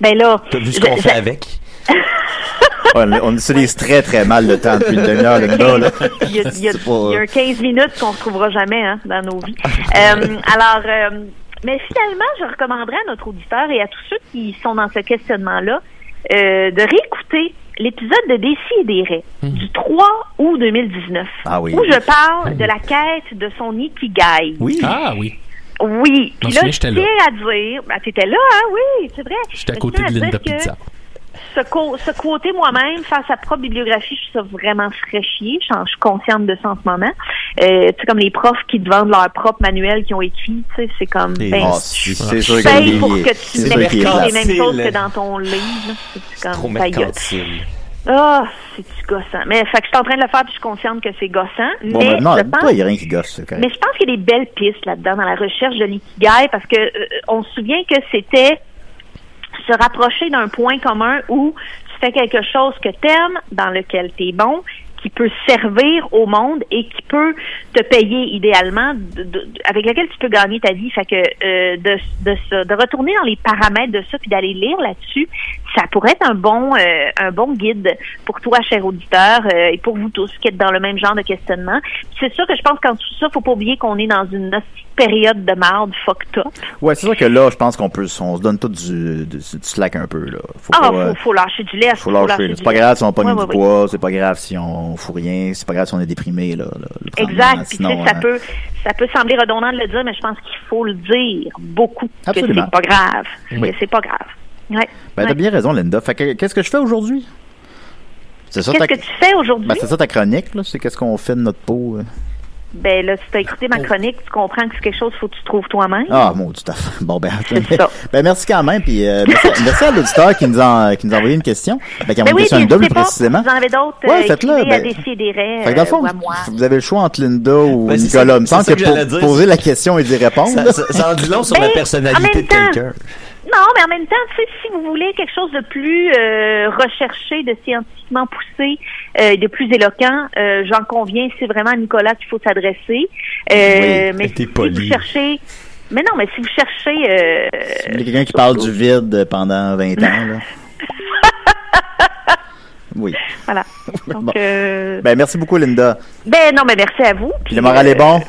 [SPEAKER 6] Ben là,
[SPEAKER 5] T'as vu ce qu'on fait avec?
[SPEAKER 2] on, on utilise très très mal le temps depuis une demi-heure, le gars, là.
[SPEAKER 6] il y a, il y a-
[SPEAKER 2] C'est pas-
[SPEAKER 6] il y a un 15 minutes qu'on retrouvera jamais hein, dans nos vies. Euh, alors, euh, mais finalement, je recommanderais à notre auditeur et à tous ceux qui sont dans ce questionnement-là euh, de réécouter l'épisode de Décis et des Raies du 3 août 2019
[SPEAKER 2] Ah oui.
[SPEAKER 6] où je parle de la quête de son Ikigai.
[SPEAKER 5] Oui.
[SPEAKER 4] Ah oui.
[SPEAKER 6] Oui. Puis là, je
[SPEAKER 4] j'étais
[SPEAKER 6] tiens
[SPEAKER 4] là.
[SPEAKER 6] à dire, ben, t'étais là, hein, oui, c'est vrai.
[SPEAKER 4] J'étais à côté de Linda
[SPEAKER 6] que
[SPEAKER 4] Pizza.
[SPEAKER 6] Se, se quoter moi-même, faire sa propre bibliographie, je trouve ça vraiment fraîchier. Je, je suis consciente de ça en ce moment. Euh, tu sais, comme les profs qui te vendent leur propre manuel qu'ils ont écrit, tu sais, c'est comme, ben,
[SPEAKER 2] Ah, c'est c'est sûr
[SPEAKER 6] paye
[SPEAKER 2] qu'il
[SPEAKER 6] pour que tu
[SPEAKER 2] plate.
[SPEAKER 6] les mêmes choses que
[SPEAKER 5] Facile.
[SPEAKER 6] dans ton livre. C'est comme. Ah, c'est-tu gossant. Mais, fait que je suis en train de le faire puis je suis consciente que c'est gossant.
[SPEAKER 2] Bon,
[SPEAKER 6] mais
[SPEAKER 2] ben, non,
[SPEAKER 6] je pense
[SPEAKER 2] il n'y a rien qui gosse,
[SPEAKER 6] mais je pense qu'il y a des belles pistes là-dedans dans la recherche de l'ikigai parce que euh, on se souvient que c'était se rapprocher d'un point commun où tu fais quelque chose que t'aimes, dans lequel tu es bon, qui peut servir au monde et qui peut te payer idéalement, avec lequel tu peux gagner ta vie. Fait que euh, de, de, de retourner dans les paramètres de ça puis d'aller lire là-dessus, ça pourrait être un bon euh, un bon guide pour toi, cher auditeur, euh, et pour vous tous qui êtes dans le même genre de questionnement. C'est sûr que je pense qu'en tout ça, faut pas oublier qu'on est dans une période de marde fucked up.
[SPEAKER 2] Ouais, c'est sûr que là, je pense qu'on peut, on se donne tout du, du, du slack un peu, là. Faut
[SPEAKER 6] Ah,
[SPEAKER 2] pas, euh,
[SPEAKER 6] faut, faut lâcher du lait.
[SPEAKER 2] faut lâcher. là. C'est pas grave si on pas mis
[SPEAKER 6] Ouais,
[SPEAKER 2] du
[SPEAKER 6] ouais,
[SPEAKER 2] poids, c'est pas grave si on fout rien, c'est pas grave si on est déprimé, là.
[SPEAKER 6] Exact. Puis tu sais, ça
[SPEAKER 2] hein.
[SPEAKER 6] peut, ça peut sembler redondant de le dire, mais je pense qu'il faut le dire beaucoup. Que
[SPEAKER 2] Absolument.
[SPEAKER 6] c'est pas grave.
[SPEAKER 2] Oui.
[SPEAKER 6] Que c'est pas grave. Ouais.
[SPEAKER 2] Ben,
[SPEAKER 6] Ouais.
[SPEAKER 2] t'as bien raison, Linda. Fait que, qu'est-ce que je fais aujourd'hui? C'est ça,
[SPEAKER 6] Qu'est-ce
[SPEAKER 2] ta...
[SPEAKER 6] que tu fais aujourd'hui?
[SPEAKER 2] ben, c'est ça ta chronique, là? C'est qu'est-ce qu'on fait de notre peau? euh?
[SPEAKER 6] Ben là, si t'as écouté ma chronique, tu comprends que c'est quelque chose qu'il faut que tu trouves toi-même.
[SPEAKER 2] Ah, mon tout à fait. Bon, ben,
[SPEAKER 6] C'est ça.
[SPEAKER 2] ben, merci quand même, puis euh, merci, merci à l'auditeur qui nous a, qui nous a envoyé une question. Ben, qui a
[SPEAKER 6] Ben
[SPEAKER 2] envoyé
[SPEAKER 6] oui,
[SPEAKER 2] une question à
[SPEAKER 6] puis
[SPEAKER 2] Linda, plus
[SPEAKER 6] n'hésitez pas,
[SPEAKER 2] précisément.
[SPEAKER 6] Vous en avez d'autres
[SPEAKER 2] Ouais,
[SPEAKER 6] euh,
[SPEAKER 2] faites-le,
[SPEAKER 6] écrivez à
[SPEAKER 2] ben-
[SPEAKER 6] Décideret,
[SPEAKER 2] Fait que dans le fond,
[SPEAKER 6] euh, ou à moi.
[SPEAKER 2] vous avez le choix entre Linda ou
[SPEAKER 5] Ben, c'est
[SPEAKER 2] Nicolas.
[SPEAKER 5] ça-
[SPEAKER 2] Il me semble
[SPEAKER 5] ça
[SPEAKER 2] que
[SPEAKER 5] que j'allais
[SPEAKER 2] pour
[SPEAKER 5] dire.
[SPEAKER 2] poser la question et d'y répondre.
[SPEAKER 5] Ça, ça, ça en dit long sur
[SPEAKER 6] Ben,
[SPEAKER 5] la
[SPEAKER 6] en
[SPEAKER 5] personnalité
[SPEAKER 6] même
[SPEAKER 5] de
[SPEAKER 6] temps,
[SPEAKER 5] quelqu'un.
[SPEAKER 6] Non, mais en même temps, tu sais, si vous voulez quelque chose de plus euh, recherché, de scientifiquement poussé, euh, de plus éloquent, euh, j'en conviens, c'est vraiment à Nicolas qu'il faut s'adresser. Euh,
[SPEAKER 2] Oui,
[SPEAKER 6] mais si
[SPEAKER 5] poli.
[SPEAKER 6] vous cherchez... Mais non, mais si vous cherchez... Euh,
[SPEAKER 2] a quelqu'un qui parle du vide pendant 20 ans, là. Oui.
[SPEAKER 6] Voilà. Donc,
[SPEAKER 2] Bon.
[SPEAKER 6] euh,
[SPEAKER 2] Ben, merci beaucoup, Linda.
[SPEAKER 6] ben non, mais merci à vous.
[SPEAKER 2] Puis le moral est bon?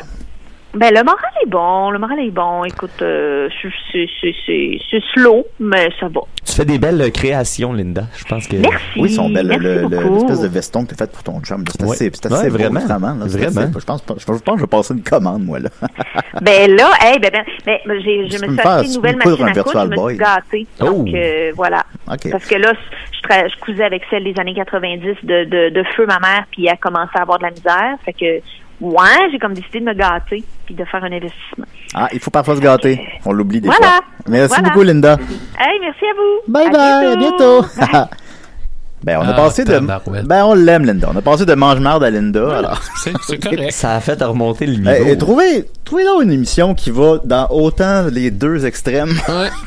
[SPEAKER 6] Ben le moral est bon, le moral est bon. Écoute, euh, c'est- c'est c'est- c'est c'est slow, mais ça va.
[SPEAKER 5] Tu fais des belles créations, Linda. Je pense que.
[SPEAKER 6] Merci.
[SPEAKER 2] Oui, ils sont belles.
[SPEAKER 6] merci
[SPEAKER 2] le-. L'espèce de veston que tu as fait pour ton chum. C'est
[SPEAKER 5] Ouais.
[SPEAKER 2] assez, c'est
[SPEAKER 5] Ouais,
[SPEAKER 2] assez beau,
[SPEAKER 5] vraiment.
[SPEAKER 2] vraiment. là. C'est
[SPEAKER 5] Vraiment.
[SPEAKER 2] assez- je, pense, pas- je pense que je vais passer une commande, moi, là.
[SPEAKER 6] Ben là, hey, ben, ben, ben, j'ai-
[SPEAKER 2] Tu
[SPEAKER 6] je me suis acheté une nouvelle machine
[SPEAKER 2] un
[SPEAKER 6] à coudre,
[SPEAKER 2] Virtual
[SPEAKER 6] je me
[SPEAKER 2] Boy.
[SPEAKER 6] suis gâtée. Donc,
[SPEAKER 2] Oh.
[SPEAKER 6] euh, voilà.
[SPEAKER 2] OK.
[SPEAKER 6] Parce que là, je, tra- je cousais avec celle des années 90 de, de, de feu, ma mère, puis elle a commencé à avoir de la misère. Fait que, ouais, j'ai comme décidé de me gâter, puis de faire un investissement.
[SPEAKER 2] Ah, il faut parfois se gâter. On l'oublie des
[SPEAKER 6] Voilà.
[SPEAKER 2] fois. Merci
[SPEAKER 6] Voilà.
[SPEAKER 2] beaucoup, Linda.
[SPEAKER 6] Hey, merci à vous.
[SPEAKER 2] Bye bye, à bientôt. ben, on a
[SPEAKER 4] Ah,
[SPEAKER 2] passé de. Ben, on l'aime, Linda. On a passé de mange-marde à Linda. alors.
[SPEAKER 4] C'est correct.
[SPEAKER 5] Ça a fait remonter le niveau.
[SPEAKER 2] Eh, trouvez, trouvez donc une émission qui va dans autant les deux extrêmes.
[SPEAKER 4] Ouais.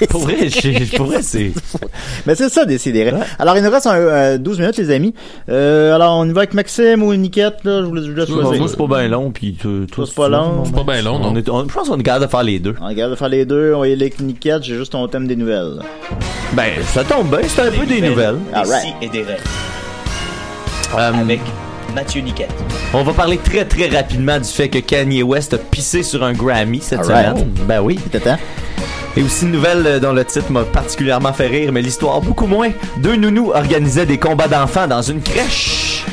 [SPEAKER 5] Pour vrai, pour vrai, c'est.
[SPEAKER 2] Mais c'est ça, décider. Alors, il nous reste un, euh, 12 minutes, les amis. Euh, alors, on y va avec Maxime ou Niquette, là. Je vous laisse,
[SPEAKER 4] Ouais,
[SPEAKER 2] choisir.
[SPEAKER 5] moi, c'est pas bien long, puis tu- toi,
[SPEAKER 2] c'est pas long.
[SPEAKER 4] C'est pas bien long,
[SPEAKER 5] On
[SPEAKER 4] non?
[SPEAKER 5] est, on- je pense qu'on est capable de faire les deux.
[SPEAKER 2] On regarde de faire les deux. On aller avec Niquette. J'ai juste ton thème des nouvelles.
[SPEAKER 5] Ben, ça tombe bien, c'est un peu des nouvelles.
[SPEAKER 2] All right.
[SPEAKER 9] Ici et des rêves.
[SPEAKER 5] Euh,
[SPEAKER 9] Avec Mathieu Niquette.
[SPEAKER 5] On va parler très très rapidement du fait que Kanye West a pissé sur un Grammy cette semaine. Ben oui.
[SPEAKER 2] T'attends?
[SPEAKER 5] Et aussi une nouvelle euh, dont le titre m'a particulièrement fait rire, mais l'histoire beaucoup moins. Deux nounous organisaient des combats d'enfants dans une crèche.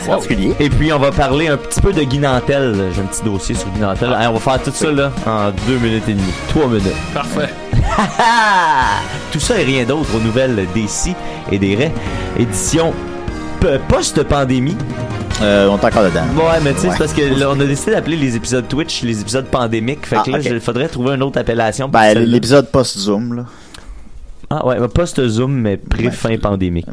[SPEAKER 2] C'est particulier.
[SPEAKER 5] Et puis on va parler un petit peu de Guy Nantel. J'ai un petit dossier sur Guy Nantel. Hein, on va faire tout ça là en deux minutes et demie. Trois minutes.
[SPEAKER 4] Parfait.
[SPEAKER 5] Tout ça et rien d'autre aux nouvelles des si et des raies. Édition post-pandémie.
[SPEAKER 2] Euh, on est encore dedans.
[SPEAKER 5] Ouais, mais tu sais,
[SPEAKER 2] Ouais.
[SPEAKER 5] c'est parce que là, on a décidé d'appeler les épisodes Twitch les épisodes pandémiques. Fait que
[SPEAKER 2] Ah,
[SPEAKER 5] là, il faudrait trouver une autre appellation. pour
[SPEAKER 2] Ben, l'épisode post-Zoom, là.
[SPEAKER 5] Ah ouais, post-Zoom, mais pré-fin pandémique.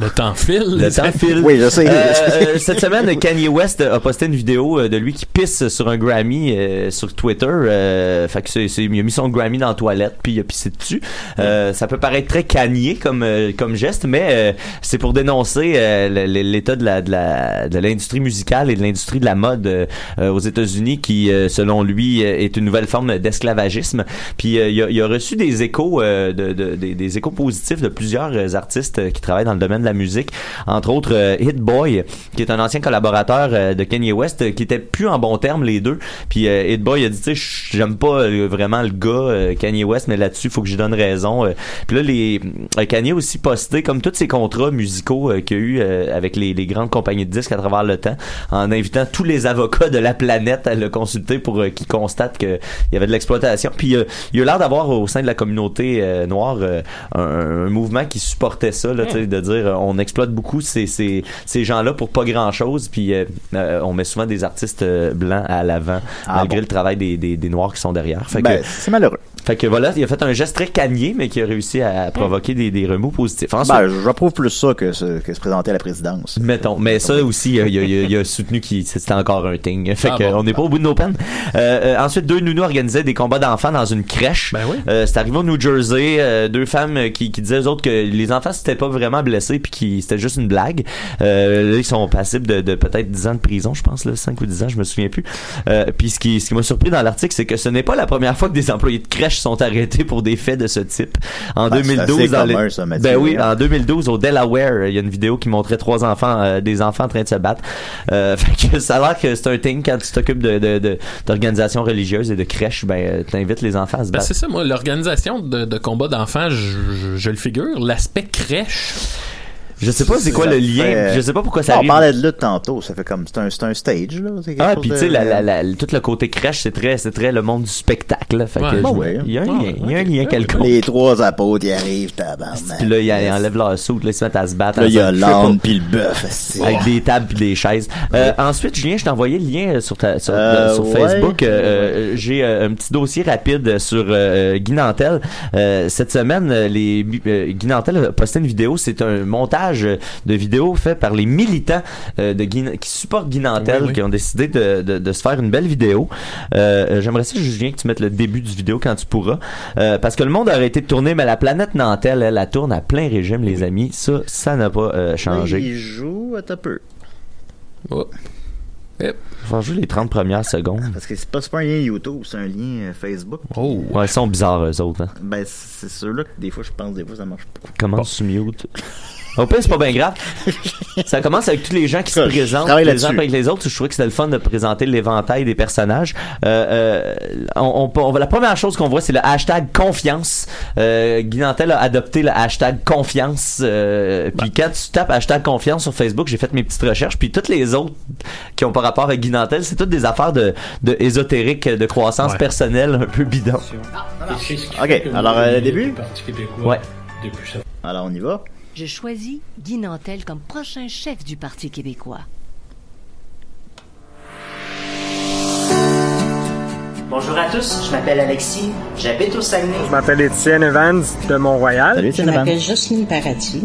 [SPEAKER 4] Le temps file.
[SPEAKER 5] Le temps file.
[SPEAKER 2] Oui, je sais.
[SPEAKER 5] Euh, euh, cette semaine, Kanye West a posté une vidéo euh, de lui qui pisse sur un Grammy euh, sur Twitter. Euh, fait que c'est, c'est- il a mis son Grammy dans la toilette puis il a pissé dessus. Euh, ça peut paraître très Kanye comme comme geste, mais euh, c'est pour dénoncer euh, l'état de la de la de l'industrie musicale et de l'industrie de la mode aux États-Unis qui, selon lui, est une nouvelle forme d'esclavagisme. Puis euh, il, a, il a reçu des échos euh, de, de- des, des échos positifs de plusieurs euh, artistes euh, qui travaillent dans le domaine de la musique, entre autres euh, Hit Boy, qui est un ancien collaborateur de Kanye West, qui était plus en bon terme les deux. Puis Hit Boy a dit, tu sais, j'aime pas vraiment le gars Kanye West, mais là-dessus, faut que j'y donne raison. Puis là, les Kanye a aussi posté comme tous ses contrats musicaux qu'il y a eu avec les, les grandes compagnies de disques à travers le temps, en invitant tous les avocats de la planète à le consulter pour qu'ils constatent qu'il y avait de l'exploitation. Puis euh, il a l'air d'avoir au sein de la communauté euh, noire un, un mouvement qui supportait ça, là, de dire euh, on exploite beaucoup ces, ces, ces gens-là pour pas grand-chose, puis euh, euh, on met souvent des artistes blancs à l'avant,
[SPEAKER 2] Ah
[SPEAKER 5] malgré
[SPEAKER 2] bon?
[SPEAKER 5] le travail des, des, des noirs qui sont derrière.
[SPEAKER 2] Ben,
[SPEAKER 5] que,
[SPEAKER 2] c'est malheureux.
[SPEAKER 5] fait que voilà, il a fait un geste très cagné, mais qui a réussi à provoquer des, des remous positifs. Ensuite,
[SPEAKER 2] Ben, j'approuve plus ça que se, que se présenter à la présidence.
[SPEAKER 5] Mettons, mais ça aussi, il a, il a- il a soutenu qu'il c'était encore un thing. Fait
[SPEAKER 2] Ah
[SPEAKER 5] que
[SPEAKER 2] bon?
[SPEAKER 5] on n'est pas au bout de nos peines. Euh, euh, ensuite, deux nounous organisaient des combats d'enfants dans une crèche.
[SPEAKER 4] Ben
[SPEAKER 5] Euh, c'est arrivé au New Jersey, deux femmes euh, qui, qui disaient aux autres que les enfants s'étaient pas vraiment blessés puis qui c'était juste une blague. Euh, là, ils sont passibles de, de peut-être 10 ans de prison, je pense, là, 5 ou 10 ans, je me souviens plus. Euh, puis ce qui, ce qui m'a surpris dans l'article, c'est que ce n'est pas la première fois que des employés de crèche sont arrêtés pour des faits de ce type. En
[SPEAKER 2] Ben, c'est
[SPEAKER 5] 2012,
[SPEAKER 2] assez
[SPEAKER 5] dans
[SPEAKER 2] commun,
[SPEAKER 5] les-
[SPEAKER 2] ça,
[SPEAKER 5] ben oui, en 2012 au Delaware, il y a une vidéo qui montrait trois enfants, euh, des enfants en train de se battre. Euh, fait que ça a l'air que c'est un thing quand tu t'occupes de, de, de- d'organisations religieuses et de crèches, ben euh, t'invites les enfants à se
[SPEAKER 4] Ben,
[SPEAKER 5] battre.
[SPEAKER 4] c'est ça, moi, l'organisation de, de combat d'enfants, je, le figure. L'aspect crèche.
[SPEAKER 5] Je sais pas c'est quoi le lien,
[SPEAKER 2] fait-
[SPEAKER 5] je sais pas pourquoi ça
[SPEAKER 2] Non,
[SPEAKER 5] arrive.
[SPEAKER 2] On parlait de lutte tantôt, ça fait comme, c'est un, c'est un stage, là.
[SPEAKER 5] Ah, puis tu sais, la, la, la- tout le côté crèche, c'est très, c'est très le monde du spectacle. là. Fait
[SPEAKER 2] Ouais.
[SPEAKER 5] que je-
[SPEAKER 2] ouais.
[SPEAKER 5] il y a un
[SPEAKER 2] Ah,
[SPEAKER 5] lien, il y a un lien quelconque.
[SPEAKER 2] Les trois apôtres, ils arrivent, tabarnak.
[SPEAKER 5] Puis là, ils enlèvent leur soute, là, ils se mettent à se battre.
[SPEAKER 2] Là, il y a l'âne puis le bœuf.
[SPEAKER 5] Avec des tables puis des chaises. Euh, ensuite, Julien, je t'ai envoyé le lien euh, sur, ta, sur,
[SPEAKER 2] Euh,
[SPEAKER 5] sur
[SPEAKER 2] ouais.
[SPEAKER 5] Facebook. Euh, euh, J'ai euh, un petit dossier rapide sur euh, Guy Nantel. Euh, cette semaine, euh, les, euh, Guy Nantel a posté une vidéo. C'est un montage de vidéos fait par les militants euh, de Guy- qui supportent Guy Nantel,
[SPEAKER 4] Oui, oui.
[SPEAKER 5] qui ont décidé de, de, de se faire une belle vidéo. Euh, euh, J'aimerais ça, Julien, que tu mettes le début du vidéo quand tu pourras. Euh, parce que le monde a arrêté de tourner, mais la planète Nantel, elle, elle tourne à plein régime, les amis. Ça, ça n'a pas euh, changé.
[SPEAKER 2] Il joue à peu.
[SPEAKER 4] Oh. Yep.
[SPEAKER 5] Faut jouer les 30 premières secondes.
[SPEAKER 2] Parce que c'est pas, pas un lien YouTube, c'est un lien euh, Facebook.
[SPEAKER 5] Oh. Ouais, ils sont bizarres, eux autres. Hein.
[SPEAKER 2] Ben, c'est ceux-là que des fois, je pense, des fois, ça marche pas.
[SPEAKER 5] Comment tu mute? Au pire, c'est pas bien grave. Ça commence avec tous les gens qui se présentent les uns avec les autres. Je trouvais que c'était le fun de présenter l'éventail des personnages. Euh, euh, on, on- on- la première chose qu'on voit, c'est le hashtag confiance. Euh, Guy Nantel a adopté le hashtag confiance. Euh, puis quand tu tapes hashtag confiance sur Facebook, j'ai fait mes petites recherches. Puis toutes les autres qui ont pas rapport avec Guy Nantel, c'est toutes des affaires de, de ésotérique, de croissance
[SPEAKER 2] Ouais.
[SPEAKER 5] personnelle un peu bidon.
[SPEAKER 2] Ok, alors, euh, début?
[SPEAKER 5] Ouais.
[SPEAKER 2] Alors, on y va.
[SPEAKER 10] Je choisis Guy Nantel comme prochain chef du Parti québécois.
[SPEAKER 9] Bonjour à tous, je m'appelle Alexis, j'habite au Saguenay.
[SPEAKER 11] Je m'appelle Étienne Evans de Mont-Royal.
[SPEAKER 12] Je m'appelle Jocelyne Paradis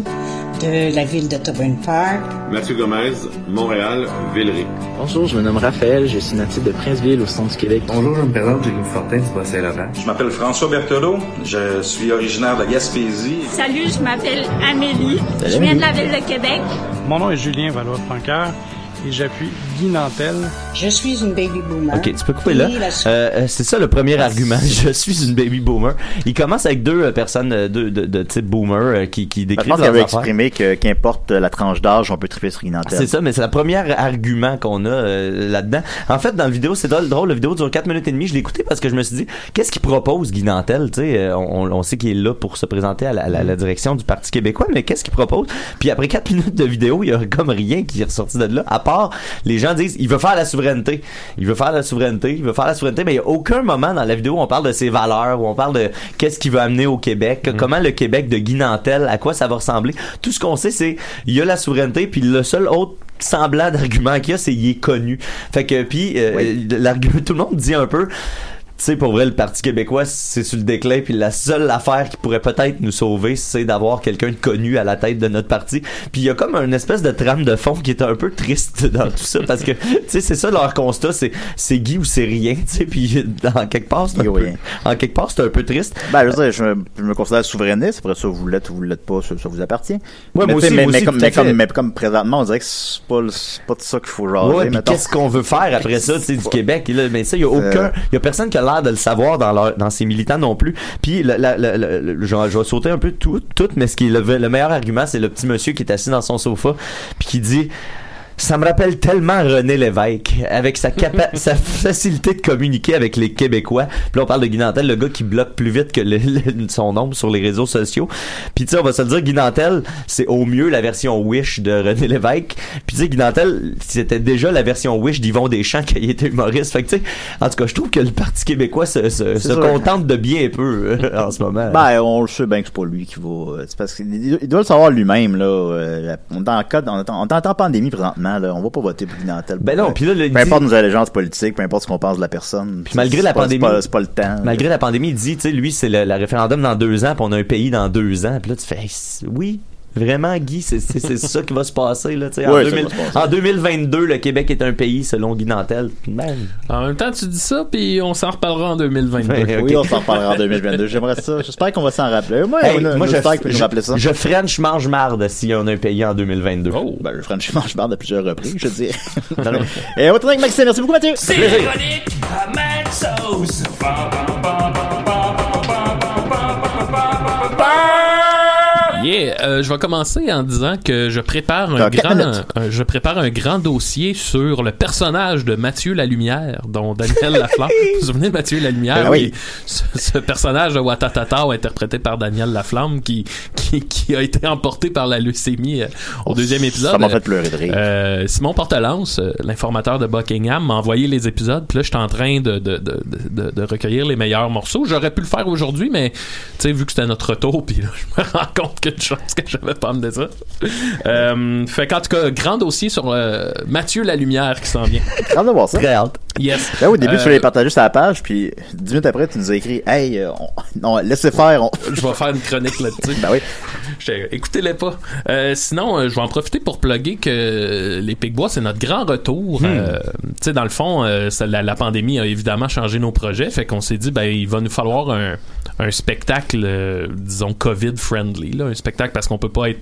[SPEAKER 12] de la ville de Tobin Park.
[SPEAKER 13] Mathieu Gomez, Montréal, Villeray.
[SPEAKER 14] Bonjour, je me nomme Raphaël, je suis natif de Princeville au centre du Québec.
[SPEAKER 15] Bonjour, je me présente Jérémy Fortin du Bas-Saint-Laurent.
[SPEAKER 16] Je m'appelle François Berthelot, je suis originaire de la Gaspésie.
[SPEAKER 17] Salut, je m'appelle Amélie.
[SPEAKER 16] Salut,
[SPEAKER 17] je viens de la ville de Québec.
[SPEAKER 11] Mon nom est Julien Valois-Francoeur et j'appuie Guy Nantel.
[SPEAKER 12] Je suis une baby boomer.
[SPEAKER 5] Ok, tu peux couper là. Euh, euh, c'est ça le premier argument. Je suis une baby boomer. Il commence avec deux euh, personnes euh, de, de type boomer qui, qui
[SPEAKER 2] Je
[SPEAKER 5] décrivent
[SPEAKER 2] pense qu'il avait exprimé que qu'importe la tranche d'âge, on peut triper sur Guinantel.
[SPEAKER 5] C'est ça, mais c'est le premier argument qu'on a euh, là-dedans. En fait, dans la vidéo, c'est drôle, drôle, la vidéo dure 4 minutes et demie. Je l'ai écouté parce que je me suis dit, qu'est-ce qu'il propose, Guy Nantel? Tu sais, on, on sait qu'il est là pour se présenter à la, à la- la direction du Parti québécois, mais qu'est-ce qu'il propose? Puis après 4 minutes de vidéo, il y a comme rien qui est ressorti de là, à part les gens disent, il veut faire la souveraineté. Il veut faire la souveraineté, il veut faire la souveraineté, mais il y a aucun moment dans la vidéo où on parle de ses valeurs, où on parle de qu'est-ce qu'il veut amener au Québec, comment le Québec de Guy Nantel, à quoi ça va ressembler. Tout ce qu'on sait, c'est il y a la souveraineté, puis le seul autre semblant d'argument qu'il y a, c'est il est connu. Fait que puis euh, l'argument, tout le monde dit un peu sais, pour vrai, le Parti québécois, c'est sur le déclin, puis la seule affaire qui pourrait peut-être nous sauver, c'est d'avoir quelqu'un de connu à la tête de notre parti. Puis il y a comme une espèce de trame de fond qui est un peu triste dans tout ça, parce que, tu sais, c'est ça leur constat, c'est, c'est Guy ou c'est rien, tu sais, puis en quelque part, c'est un peu, en quelque part, c'est un peu triste.
[SPEAKER 2] Ben, je dire, je me, je me considère souverainiste. Après ça, vous l'êtes ou vous l'êtes pas, ça, ça vous appartient.
[SPEAKER 5] Ouais,
[SPEAKER 2] mais,
[SPEAKER 5] moi
[SPEAKER 2] tu sais,
[SPEAKER 5] aussi,
[SPEAKER 2] mais,
[SPEAKER 5] moi
[SPEAKER 2] mais
[SPEAKER 5] aussi,
[SPEAKER 2] comme, mais, comme, mais comme présentement, on dirait que c'est pas, pas de ça qu'il faut jaser,
[SPEAKER 5] Ouais, qu'est-ce qu'on veut faire après ça, tu sais, du Québec? Là, mais ça, il y a aucun, il y a personne qui a de le savoir dans leur, dans ses militants non plus. Puis, je vais sauter un peu tout, tout, mais ce qui est le, le meilleur argument, c'est le petit monsieur qui est assis dans son sofa, puis qui dit, ça me rappelle tellement René Lévesque, avec sa, sa facilité de communiquer avec les Québécois. Puis là, on parle de Guy Nantel, le gars qui bloque plus vite que le- le- son nombre sur les réseaux sociaux. Puis tu sais, on va se le dire, Guy Nantel, c'est au mieux la version Wish de René Lévesque. Puis tu sais, Guy Nantel, c'était déjà la version Wish d'Yvon Deschamps quand il était humoriste. Fait que tu sais, en tout cas, je trouve que le Parti québécois se, se, se contente de bien peu euh, en ce moment.
[SPEAKER 2] Ben, on le sait bien que c'est pas lui qui va. euh, C'est parce qu'il il doit le savoir lui-même, là. euh, On est en cas, on est en, on est en pandémie présentement, là. On va pas voter pour Guy Nantel.
[SPEAKER 5] Ben non, puis là, le-
[SPEAKER 2] peu importe nos allégeances politiques, peu importe ce qu'on pense de la personne.
[SPEAKER 5] Puis malgré la
[SPEAKER 2] pas-
[SPEAKER 5] pandémie-
[SPEAKER 2] c'est pas, le temps.
[SPEAKER 5] Malgré la pandémie, il dit, tu sais, lui, c'est le, la référendum dans deux ans, puis on a un pays dans deux ans. Puis là, tu fais, Hey, oui, vraiment, Guy, c'est c'est- c'est ça qui va se passer, là, en,
[SPEAKER 2] Ouais, ça
[SPEAKER 5] 2000
[SPEAKER 2] va se passer.
[SPEAKER 5] en 2022, le Québec est un pays, selon Guy Nantel. Man.
[SPEAKER 4] En même temps, tu dis ça, puis on s'en reparlera en 2022.
[SPEAKER 5] Ouais,
[SPEAKER 2] Oui, on s'en reparlera en 2022. J'aimerais ça. J'espère qu'on va s'en rappeler. Moi,
[SPEAKER 5] Hey,
[SPEAKER 2] on
[SPEAKER 5] moi, je,
[SPEAKER 2] nous
[SPEAKER 5] je,
[SPEAKER 2] rappeler ça.
[SPEAKER 5] je French mange marde si on a un pays en 2022.
[SPEAKER 4] Oh.
[SPEAKER 2] Ben, le franchement, je parle à plusieurs reprises, je dis. Et on va avec Maxime. Merci beaucoup, Mathieu.
[SPEAKER 3] C'est
[SPEAKER 4] Yeah, euh, je vais commencer en disant que je prépare un grand, un- je prépare un grand dossier sur le personnage de Mathieu Lalumière, dont Daniel Laflamme. vous vous souvenez de Mathieu Lalumière?
[SPEAKER 2] Ben oui.
[SPEAKER 4] ce, ce personnage de Watatata interprété par Daniel Laflamme qui, qui, qui a été emporté par la leucémie euh, au deuxième épisode.
[SPEAKER 2] Ça m'a fait pleurer de rire.
[SPEAKER 4] Euh, Simon Portelance, euh, l'informateur de Buckingham, m'a envoyé les épisodes. Puis là, je suis en train de, de, de, de, de recueillir les meilleurs morceaux. J'aurais pu le faire aujourd'hui, mais tu sais, vu que c'était notre retour, puis là, je me rends compte qu'une chance que j'avais pas amené ça. Euh, fait qu'en tout cas, grand dossier sur euh, Mathieu Lalumière qui s'en vient.
[SPEAKER 2] Hâte de voir ça.
[SPEAKER 5] Très hâte.
[SPEAKER 4] Yes.
[SPEAKER 2] Là, au début,
[SPEAKER 4] Euh,
[SPEAKER 2] tu l'avais partagé sur la page, puis dix minutes après, tu nous as écrit Hey, euh, on- non, laissez faire. on-
[SPEAKER 4] je vais faire une chronique là-dessus.
[SPEAKER 2] Ben oui.
[SPEAKER 4] Écoutez-les pas. Euh, sinon, euh, je vais en profiter pour plugger que les Picbois, c'est notre grand retour. Euh, tu sais, dans le fond, euh, ça- la, la pandémie a évidemment changé nos projets. Fait qu'on s'est dit, ben, il va nous falloir un, un spectacle, euh, disons, COVID-friendly. là. Un spectacle parce qu'on peut pas être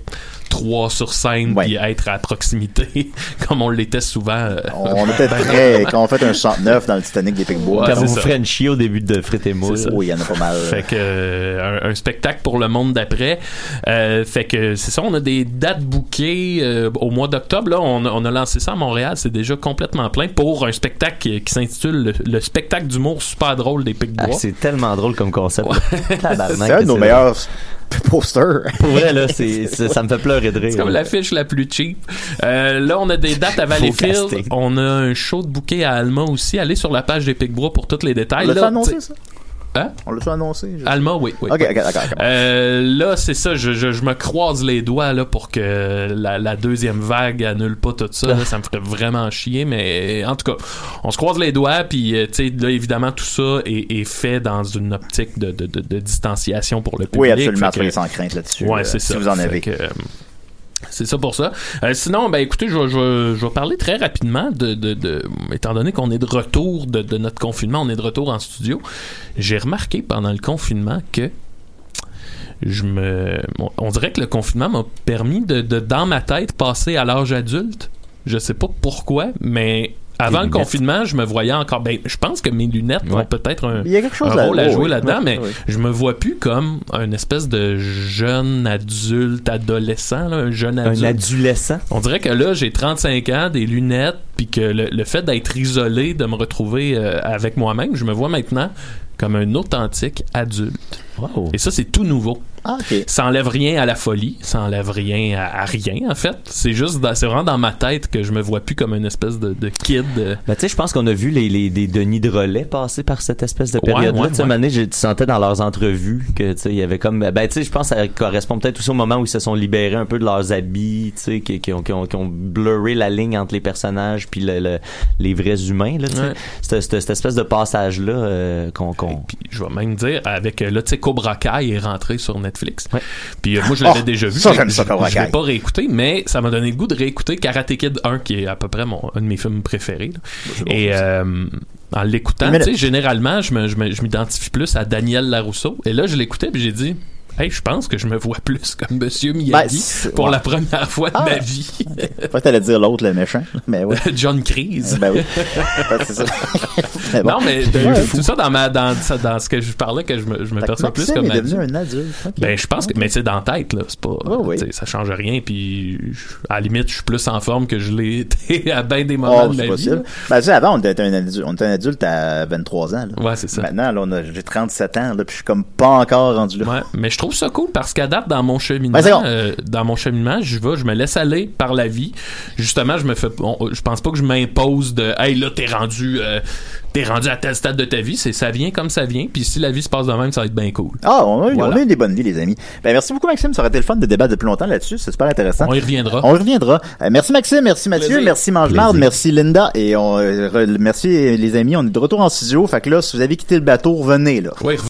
[SPEAKER 4] trois sur scène puis être à proximité comme on l'était souvent. euh,
[SPEAKER 2] On était
[SPEAKER 4] ben,
[SPEAKER 2] très. Quand on fait un 69 dans le Titanic des Picbois.
[SPEAKER 4] C'est
[SPEAKER 5] vous. Frenchie au début de Frites et
[SPEAKER 4] ça.
[SPEAKER 2] Oui, il y en a pas mal.
[SPEAKER 4] Fait que euh, un, un spectacle pour le monde d'après. Euh, fait que c'est ça, on a des dates bookées euh, au mois d'octobre. Là, on, a- on a lancé ça à Montréal, c'est déjà complètement plein pour un spectacle qui, qui s'intitule le, le spectacle d'humour super drôle des Picbois.
[SPEAKER 5] Ah, c'est tellement drôle comme concept.
[SPEAKER 2] C'est un de nos meilleurs posters.
[SPEAKER 5] Pour vrai, là, c'est, c'est- ça me fait pleurer de rire.
[SPEAKER 4] C'est comme l'affiche la plus cheap. Euh, là, on a des dates à Valleyfield. On a un show de bouquet à Alma aussi. Allez sur la page des Picbois pour tous les détails.
[SPEAKER 2] On l'a annoncé, ça?
[SPEAKER 4] Hein?
[SPEAKER 2] On l'a annoncé? je-
[SPEAKER 4] Alma, oui. oui
[SPEAKER 2] Ok,
[SPEAKER 4] oui.
[SPEAKER 2] ok, d'accord. d'accord.
[SPEAKER 4] Euh, là, c'est ça, je, je, je me croise les doigts là, pour que la, la deuxième vague annule pas tout ça. là. ça me ferait vraiment chier, mais en tout cas, on se croise les doigts, puis euh, tu sais, là, évidemment, tout ça est, est fait dans une optique de, de, de, de distanciation pour le public.
[SPEAKER 2] Oui, absolument. Soyez sans crainte là-dessus.
[SPEAKER 4] Ouais,
[SPEAKER 2] euh,
[SPEAKER 4] c'est
[SPEAKER 2] si
[SPEAKER 4] ça.
[SPEAKER 2] vous en avez.
[SPEAKER 4] que, euh, c'est ça pour ça. Euh, sinon, ben écoutez, je, vais- parler très rapidement de, étant donné qu'on est de retour de, notre confinement, on est de retour en studio. J'ai remarqué pendant le confinement que je me, on, on dirait que le confinement m'a permis de, de, dans ma tête, passer à l'âge adulte. Je sais pas pourquoi, mais avant le confinement, je me voyais encore. Ben, je pense que mes lunettes ont
[SPEAKER 5] Ouais.
[SPEAKER 4] peut-être un,
[SPEAKER 2] Il y a quelque chose
[SPEAKER 4] un rôle à jouer
[SPEAKER 2] oui.
[SPEAKER 4] là-dedans, mais
[SPEAKER 2] oui.
[SPEAKER 4] je me vois plus comme un espèce de jeune adulte, adolescent, là, un jeune adulte.
[SPEAKER 5] Un adolescent.
[SPEAKER 4] On dirait que là, j'ai 35 ans, des lunettes, puis que le, le fait d'être isolé, de me retrouver euh, avec moi-même, je me vois maintenant comme un authentique adulte. Et ça, c'est tout nouveau.
[SPEAKER 2] Ah, ok.
[SPEAKER 4] Ça enlève rien à la folie, ça enlève rien à, à rien, en fait. C'est juste, dans- c'est vraiment dans ma tête que je me vois plus comme une espèce de, de kid. euh,
[SPEAKER 5] Ben, tu sais, je pense qu'on a vu les, les, des Denis de relais passer par cette espèce de
[SPEAKER 4] Ouais,
[SPEAKER 5] période-là.
[SPEAKER 4] ouais, ouais.
[SPEAKER 5] je tu sentais dans leurs entrevues que, tu sais, il y avait comme, ben, tu sais, je pense que ça correspond peut-être aussi au moment où ils se sont libérés un peu de leurs habits, tu sais, qui, qui ont, qui ont, qui ont blurré la ligne entre les personnages puis le, le- les vrais humains, là.
[SPEAKER 4] Ouais.
[SPEAKER 5] Cette, cette, espèce de passage-là, euh, qu'on, qu'on,
[SPEAKER 4] je vais même dire, avec, euh, là, tu sais, Cobra Kai est rentré sur Netflix. Puis euh, moi, je l'avais
[SPEAKER 2] Oh,
[SPEAKER 4] déjà vu.
[SPEAKER 2] ça,
[SPEAKER 4] Je-
[SPEAKER 2] j'aime ça,
[SPEAKER 4] je- l'ai pas réécouté, mais ça m'a donné le goût de réécouter Karate Kid 1, qui est à peu près mon, un de mes films préférés. là. Et euh, en l'écoutant, tu sais, généralement, je me- je me- je m'identifie plus à Daniel Larousseau. Et là, je l'écoutais, puis j'ai dit... Hey, je pense que je me vois plus comme Monsieur Miyagi
[SPEAKER 2] Ben,
[SPEAKER 4] pour
[SPEAKER 2] ouais.
[SPEAKER 4] la première fois de
[SPEAKER 2] Ah.
[SPEAKER 4] ma vie.
[SPEAKER 2] Je crois que t'allais dire l'autre, le méchant. Mais ouais.
[SPEAKER 4] John Kreese.
[SPEAKER 2] Ben oui. C'est ça. Mais bon.
[SPEAKER 4] Non, mais
[SPEAKER 2] Ouais.
[SPEAKER 4] tout ça dans, ma, dans, dans ce que je parlais, que je me, je me perçois plus comme
[SPEAKER 2] est devenu un adulte. Ok.
[SPEAKER 4] Ben, je pense que, mais c'est dans la tête, là. C'est pas,
[SPEAKER 2] oui.
[SPEAKER 4] tu sais, ça change rien, puis à la limite, je suis plus en forme que je l'ai été à bien des moments
[SPEAKER 2] Oh,
[SPEAKER 4] de ma vie.
[SPEAKER 2] possible. Ben, tu sais, avant, on était un adulte, on était un adulte à 23 ans. Là.
[SPEAKER 4] Ouais, c'est ça.
[SPEAKER 2] Maintenant, là, on a, j'ai 37 ans, là, puis je suis comme pas encore rendu là.
[SPEAKER 4] Ouais, mais je trouve ça cool parce qu'à date, dans mon cheminement,
[SPEAKER 2] Ben,
[SPEAKER 4] euh, dans mon cheminement, je vais, je me laisse aller par la vie. Justement, je me fais, on- je pense pas que je m'impose de, hey, là, t'es rendu, euh, t'es rendu à tel stade de ta vie. C'est, ça vient comme ça vient. Puis si la vie se passe de même, ça va être bien cool.
[SPEAKER 2] Ah, on a, eu,
[SPEAKER 4] Voilà.
[SPEAKER 2] on a eu des bonnes vies, les amis. Ben, merci beaucoup, Maxime. Ça aurait été le fun de débattre depuis longtemps là-dessus. C'est super intéressant.
[SPEAKER 4] On y reviendra.
[SPEAKER 2] On y reviendra. Euh, merci, Maxime. Merci, Mathieu.
[SPEAKER 4] Plaisir.
[SPEAKER 2] Merci, Mange-Marde. Merci, Linda. Et on, euh, re- merci, les amis. On est de retour en studio. Fait que là, si vous avez quitté le bateau, revenez, là.
[SPEAKER 4] Oui,